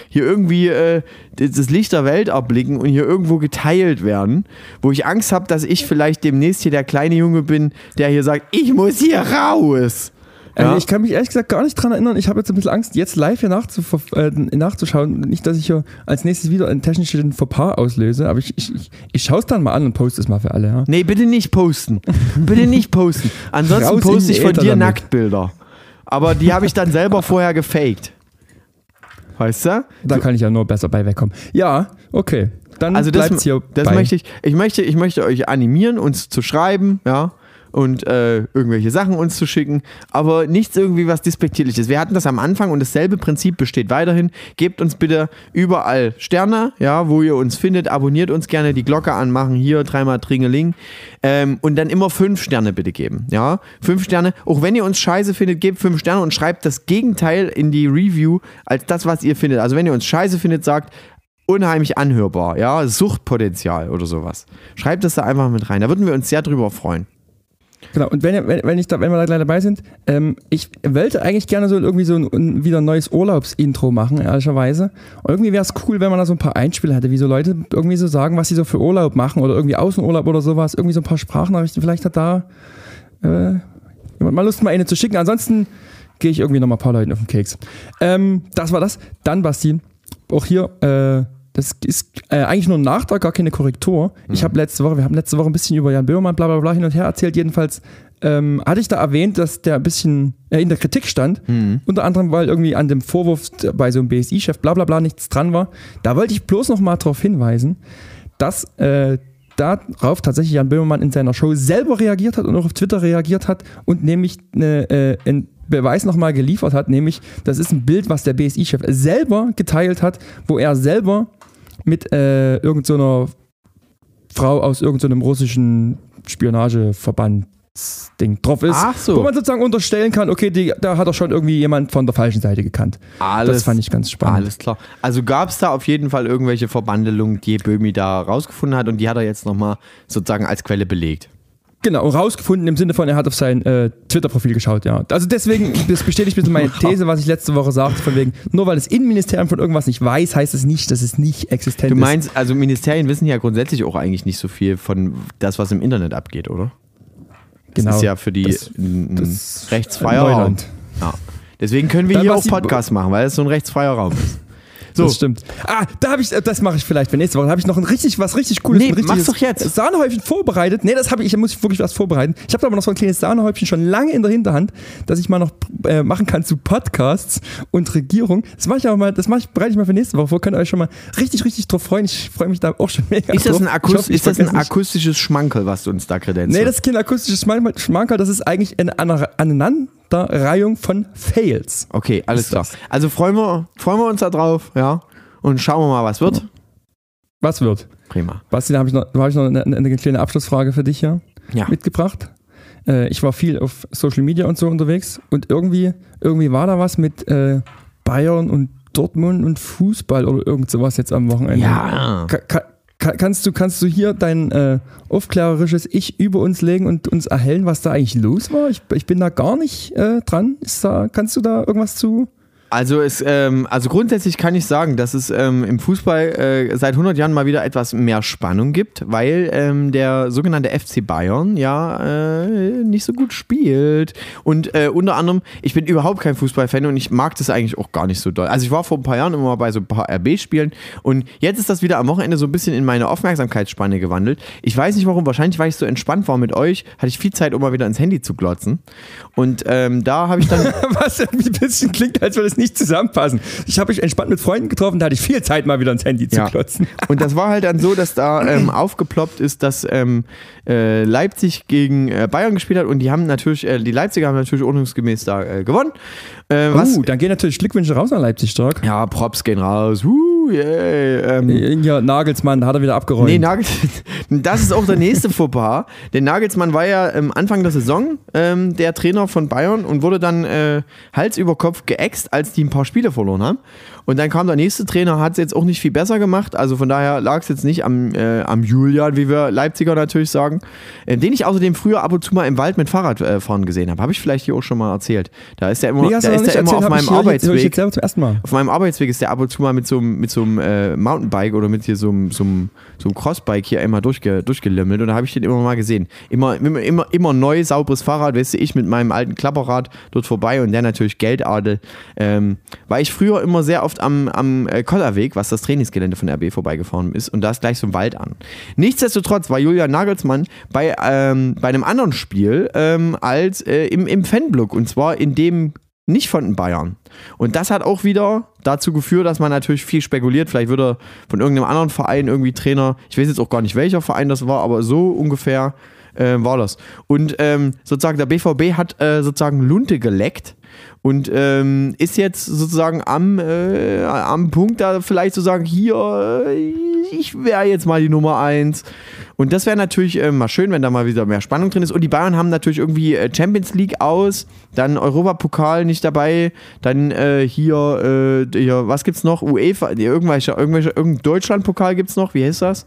hier irgendwie äh, das Licht der Welt erblicken und hier irgendwo geteilt werden, wo ich Angst habe, dass ich vielleicht demnächst hier der kleine Junge bin, der hier sagt, ich muss hier raus. Also Ja. ich kann mich ehrlich gesagt gar nicht dran erinnern. Ich habe jetzt ein bisschen Angst, jetzt live hier äh, nachzuschauen. Nicht, dass ich hier als nächstes wieder einen technischen Fauxpas auslöse, aber ich, ich, ich, ich schaue es dann mal an und poste es mal für alle. Ja. Nee, bitte nicht posten. Bitte nicht posten. Ansonsten Raus poste ich von dir damit. Nacktbilder. Aber die habe ich dann selber vorher gefaked. Weißt du? Da kann ich ja nur besser bei wegkommen. Ja, okay. Dann Also das, bleibt's hier das bei. möchte ich, ich möchte, ich möchte euch animieren, uns zu schreiben, ja, und äh, irgendwelche Sachen uns zu schicken, aber nichts irgendwie was despektierliches. Wir hatten das am Anfang und dasselbe Prinzip besteht weiterhin. Gebt uns bitte überall Sterne, ja, wo ihr uns findet, abonniert uns gerne, die Glocke anmachen, hier dreimal Tringeling ähm, und dann immer fünf Sterne bitte geben, ja, fünf Sterne. Auch wenn ihr uns scheiße findet, gebt fünf Sterne und schreibt das Gegenteil in die Review als das, was ihr findet. Also wenn ihr uns scheiße findet, sagt unheimlich anhörbar, ja, Suchtpotenzial oder sowas. Schreibt das da einfach mit rein. Da würden wir uns sehr drüber freuen. Genau, und wenn, wenn, wenn, ich da, wenn wir da gleich dabei sind, ähm, ich wollte eigentlich gerne so irgendwie so ein, wieder ein neues Urlaubsintro machen, ehrlicherweise. Und irgendwie wäre es cool, wenn man da so ein paar Einspieler hätte, wie so Leute irgendwie so sagen, was sie so für Urlaub machen oder irgendwie Außenurlaub oder sowas. Irgendwie so ein paar Sprachnachrichten. Vielleicht hat da äh, jemand mal Lust, mal eine zu schicken. Ansonsten gehe ich irgendwie noch mal ein paar Leuten auf den Keks. Ähm, das war das. Dann, Basti, auch hier, äh, das ist äh, eigentlich nur ein Nachtrag, gar keine Korrektur. Ich habe letzte Woche, wir haben letzte Woche ein bisschen über Jan Böhmermann bla bla bla hin und her erzählt. Jedenfalls ähm, hatte ich da erwähnt, dass der ein bisschen äh, in der Kritik stand. Unter anderem, weil irgendwie an dem Vorwurf bei so einem BSI-Chef bla bla bla nichts dran war. Da wollte ich bloß noch mal darauf hinweisen, dass äh, darauf tatsächlich Jan Böhmermann in seiner Show selber reagiert hat und auch auf Twitter reagiert hat und nämlich eine, äh, einen Beweis nochmal geliefert hat, nämlich das ist ein Bild, was der BSI-Chef selber geteilt hat, wo er selber mit äh, irgendeiner Frau aus irgendeinem russischen Spionageverbandsding drauf ist, Ach so. wo man sozusagen unterstellen kann, okay, die, da hat er schon irgendwie jemand von der falschen Seite gekannt. das fand ich ganz spannend. Alles klar. Also gab es da auf jeden Fall irgendwelche Verbandelungen, die Böhmi da rausgefunden hat und die hat er jetzt nochmal sozusagen als Quelle belegt. Genau, rausgefunden im Sinne von, er hat auf sein äh, Twitter-Profil geschaut, ja. Also deswegen, das bestätigt bisschen meine These, was ich letzte Woche sagte, von wegen, nur weil das Innenministerium von irgendwas nicht weiß, heißt es nicht, dass es nicht existent Du ist. meinst, also Ministerien wissen ja grundsätzlich auch eigentlich nicht so viel von das, was im Internet abgeht, oder? Das Genau. ist ja für die Das- das- rechtsfreier Raum. Ja. Deswegen können wir Dann hier auch Podcasts machen, weil es so ein rechtsfreier Raum ist. So. Das stimmt. Ah, da habe ich, äh, das mache ich vielleicht für nächste Woche. Da habe ich noch ein richtig, was richtig cooles, Nee, mach's doch jetzt. Sahnehäubchen vorbereitet. Nee, das habe ich, da muss ich wirklich was vorbereiten. Ich habe aber noch so ein kleines Sahnehäubchen schon lange in der Hinterhand, dass ich mal noch äh, machen kann zu Podcasts und Regierung. Das mache ich aber mal, das mache ich, bereite ich mal für nächste Woche vor. Könnt ihr euch schon mal richtig, richtig drauf freuen. Ich freue mich da auch schon mega Ist das ein, Akust hoffe, ist das ein akustisches Schmankel, was du uns da kredenzt? Nee, das ist kein akustisches Schmankerl, das ist eigentlich eine Ana- Aneinanderreihung von Fails. Okay, alles klar. Also freuen wir, freuen wir uns da drauf, ja. Und schauen wir mal, was wird. Was wird? Prima. Basti, da habe ich noch, da hab ich noch eine, eine kleine Abschlussfrage für dich hier Ja. mitgebracht. Äh, ich war viel auf Social Media und so unterwegs und irgendwie, irgendwie war da was mit äh, Bayern und Dortmund und Fußball oder irgend sowas jetzt am Wochenende. Ja. Ka ka ka- kannst, du, kannst du hier dein äh, aufklärerisches Ich über uns legen und uns erhellen, was da eigentlich los war? Ich, ich bin da gar nicht äh, dran. Ist da, kannst du da irgendwas zu? Also, es, ähm, also grundsätzlich kann ich sagen, dass es ähm, im Fußball äh, seit 100 Jahren mal wieder etwas mehr Spannung gibt, weil ähm, der sogenannte FC Bayern ja äh, nicht so gut spielt. Und äh, unter anderem, ich bin überhaupt kein Fußballfan und ich mag das eigentlich auch gar nicht so doll. Also ich war vor ein paar Jahren immer bei so ein paar RB-Spielen und jetzt ist das wieder am Wochenende so ein bisschen in meine Aufmerksamkeitsspanne gewandelt. Ich weiß nicht warum, wahrscheinlich weil ich so entspannt war mit euch, hatte ich viel Zeit, um mal wieder ins Handy zu glotzen. Und ähm, da habe ich dann... Was irgendwie ein bisschen klingt, als würde es nicht zusammenpassen. Ich habe mich entspannt mit Freunden getroffen, da hatte ich viel Zeit, mal wieder ins Handy zu Ja. klotzen. Und das war halt dann so, dass da ähm, aufgeploppt ist, dass ähm, äh, Leipzig gegen äh, Bayern gespielt hat und die haben natürlich, äh, die Leipziger haben natürlich ordnungsgemäß da äh, gewonnen. Äh, was? Oh, dann gehen natürlich Glückwünsche raus an Leipzig stark. Ja, Props gehen raus. Uh, yeah, ähm, Ja, Nagelsmann, da hat er wieder abgeräumt. Nee, Nagel, das ist auch der nächste Fauxpas. Denn Nagelsmann war ja ähm, Anfang der Saison ähm, der Trainer von Bayern und wurde dann äh, Hals über Kopf geäxt, als die ein paar Spiele verloren haben. Und dann kam der nächste Trainer, hat es jetzt auch nicht viel besser gemacht. Also von daher lag es jetzt nicht am, äh, am Julian, wie wir Leipziger natürlich sagen. Äh, den ich außerdem früher ab und zu mal im Wald mit Fahrradfahren äh, fahren gesehen habe. Habe ich vielleicht hier auch schon mal erzählt. Da ist er immer, Nee, da ist nicht er immer erzählt, auf meinem jetzt- Arbeitsweg jetzt Mal. auf meinem Arbeitsweg ist der ab und zu mal mit so einem, mit so einem äh, Mountainbike oder mit hier so einem, so einem, so einem Crossbike hier einmal durchge, durchgelümmelt und da habe ich den immer mal gesehen. Immer, immer, immer, immer neu, sauberes Fahrrad, weißt du, ich mit meinem alten Klapperrad dort vorbei und der natürlich Geldadel. Ähm, war ich früher immer sehr oft am, am äh, Kollerweg, was das Trainingsgelände von RB vorbeigefahren ist und da ist gleich so ein Wald an. Nichtsdestotrotz war Julian Nagelsmann bei, ähm, bei einem anderen Spiel ähm, als äh, im, im Fanblock und zwar in dem nicht von Bayern. Und das hat auch wieder dazu geführt, dass man natürlich viel spekuliert. Vielleicht wird er von irgendeinem anderen Verein irgendwie Trainer. Ich weiß jetzt auch gar nicht, welcher Verein das war, aber so ungefähr äh, war das. Und ähm, sozusagen der BVB hat äh, sozusagen Lunte geleckt und ähm, ist jetzt sozusagen am, äh, am Punkt, da vielleicht zu sagen, hier, äh, ich wäre jetzt mal die Nummer eins. Und das wäre natürlich äh, mal schön, wenn da mal wieder mehr Spannung drin ist. Und die Bayern haben natürlich irgendwie äh, Champions League aus, dann Europapokal nicht dabei, dann äh, hier, äh, hier, was gibt's noch? UEFA, irgendwelche, irgendwelche, irgendein Deutschlandpokal gibt's noch, wie heißt das?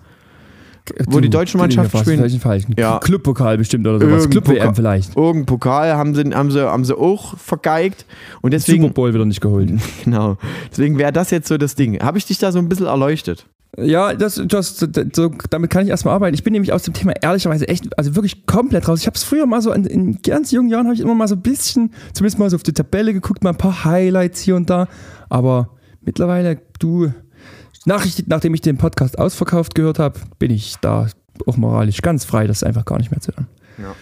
Wo die deutsche Mannschaft spielen? Vielleicht falsch. Ja. Clubpokal bestimmt oder sowas. Club-WM vielleicht. Irgendein Pokal haben sie, haben, sie, haben sie auch vergeigt. Und deswegen, Super Bowl wieder nicht geholt. genau, deswegen wäre das jetzt so das Ding. Habe ich dich da so ein bisschen erleuchtet? Ja, das, das, das, so, damit kann ich erstmal arbeiten. Ich bin nämlich aus dem Thema ehrlicherweise echt, also wirklich komplett raus. Ich habe es früher mal so, in, in ganz jungen Jahren habe ich immer mal so ein bisschen, zumindest mal so auf die Tabelle geguckt, mal ein paar Highlights hier und da. Aber mittlerweile, du, nach, ich, nachdem ich den Podcast ausverkauft gehört habe, bin ich da auch moralisch ganz frei, das einfach gar nicht mehr zu hören. Ja.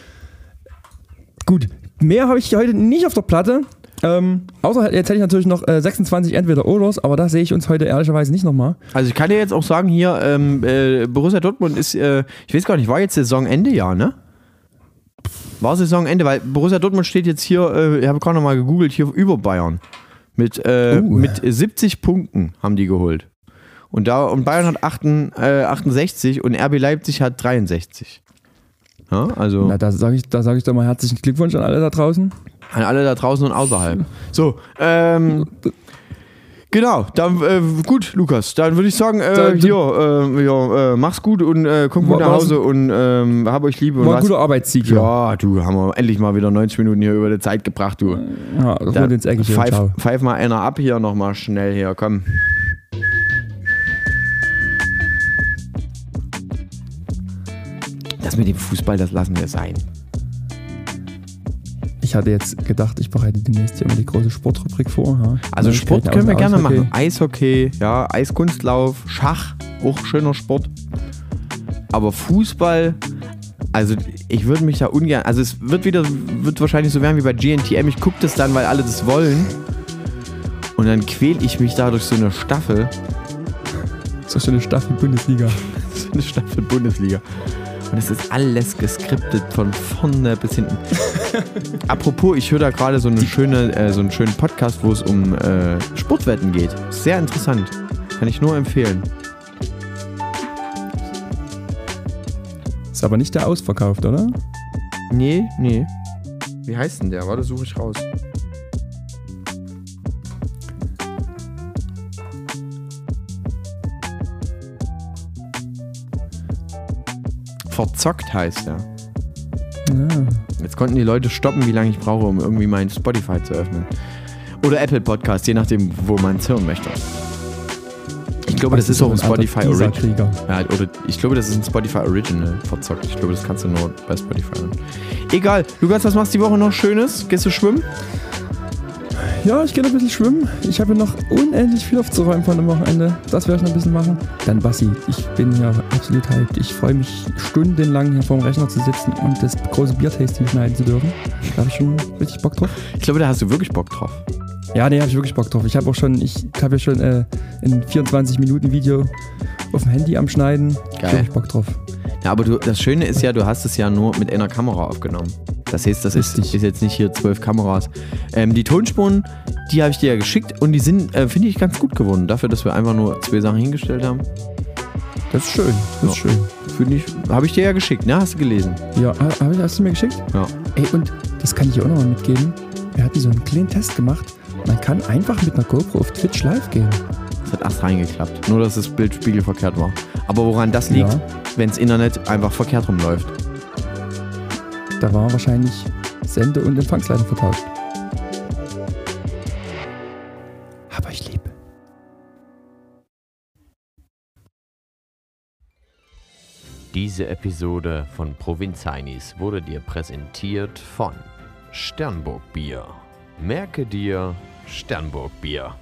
Gut, mehr habe ich heute nicht auf der Platte. Ähm, außer jetzt hätte ich natürlich noch äh, 26 Entweder-Oders, aber da sehe ich uns heute ehrlicherweise nicht nochmal. Also ich kann dir jetzt auch sagen, hier, ähm, äh, Borussia Dortmund ist, äh, ich weiß gar nicht, war jetzt Saisonende, ja, ne? War Saisonende, weil Borussia Dortmund steht jetzt hier, äh, ich habe gerade noch mal gegoogelt, hier über Bayern. Mit, Uh. mit 70 Punkten haben die geholt. Und, da, und Bayern hat 8, äh, 68 und RB Leipzig hat 63. Ja, also Na, da sage ich, da sag ich doch mal herzlichen Glückwunsch an alle da draußen. an alle da draußen und außerhalb. So, ähm, genau, dann äh, gut, Lukas, dann würde ich sagen, äh, hier, äh, ja, äh, mach's gut und äh, komm gut War- nach Hause und ähm, hab euch lieb und War ein was. guter Arbeitssieg. Ja, du, haben wir endlich mal wieder 90 Minuten hier über die Zeit gebracht, du. ja Da, Rot ins Eckchen. pfeif, pfeif mal einer ab hier nochmal schnell hier, komm. Das mit dem Fußball, das lassen wir sein. Ich hatte jetzt gedacht, ich bereite demnächst hier mal die große Sportrubrik vor. Ja. Also Sport können wir gerne Eishockey. machen. Eishockey, ja, Eiskunstlauf, Schach, auch schöner Sport. Aber Fußball, also ich würde mich da ungern, also es wird wieder, wird wahrscheinlich so werden wie bei GNTM. Ich gucke das dann, weil alle das wollen. Und dann quäl ich mich da durch so eine Staffel, So eine Staffel Bundesliga. so eine Staffel Bundesliga. Und es ist alles geskriptet von vorne bis hinten. Apropos, ich höre da gerade so, eine schöne, äh, so einen schönen Podcast, wo es um äh, Sportwetten geht. Sehr interessant. Kann ich nur empfehlen. Ist aber nicht der ausverkauft, oder? Nee, nee. Wie heißt denn der? Warte, suche ich raus. Verzockt heißt er. Ja. Jetzt konnten die Leute stoppen, wie lange ich brauche, um irgendwie mein Spotify zu öffnen. Oder Apple Podcast, je nachdem, wo man es hören möchte. Ich glaube, das ist auch ein Spotify Original. Ja, oder ich glaube, das ist ein Spotify Original verzockt. Ich glaube, das kannst du nur bei Spotify hören. Egal. Lukas, was machst du die Woche noch Schönes? Gehst du schwimmen? Ja, ich gehe noch ein bisschen schwimmen. Ich habe noch unendlich viel aufzuräumen von dem Wochenende. Das werde ich noch ein bisschen machen. Dann Bassi, ich bin ja absolut hyped. Ich freue mich stundenlang hier vorm Rechner zu sitzen und das große Biertasting schneiden zu dürfen. Da habe ich schon richtig Bock drauf. Ich glaube, da hast du wirklich Bock drauf. Ja, nee, habe ich wirklich Bock drauf. Ich habe auch schon, ich habe ja schon äh, ein 24 Minuten Video auf dem Handy am Schneiden. Geil. Da hab ich Bock drauf. Ja, aber du, das Schöne ist ja, du hast es ja nur mit einer Kamera aufgenommen. Das heißt, das ist, ist jetzt nicht hier zwölf Kameras. Ähm, die Tonspuren, die habe ich dir ja geschickt und die sind, äh, finde ich, ganz gut geworden. Dafür, dass wir einfach nur zwei Sachen hingestellt haben. Das ist schön. Das ist schön. Finde ich, habe ich dir ja geschickt, ne? Hast du gelesen? Ja, hab hast du mir geschickt? Ja. Ey, und das kann ich dir auch nochmal mitgeben. Wir hatten so einen kleinen Test gemacht. Man kann einfach mit einer GoPro auf Twitch live gehen. Das hat erst reingeklappt. Nur, dass das Bild spiegelverkehrt war. Aber woran das liegt, Ja. wenn das Internet einfach verkehrt rumläuft. Da war wahrscheinlich Sende- und Empfangsleitung vertauscht. Aber ich liebe. Diese Episode von Provinzheinis wurde dir präsentiert von Sternburg Bier. Merke dir Sternburg Bier.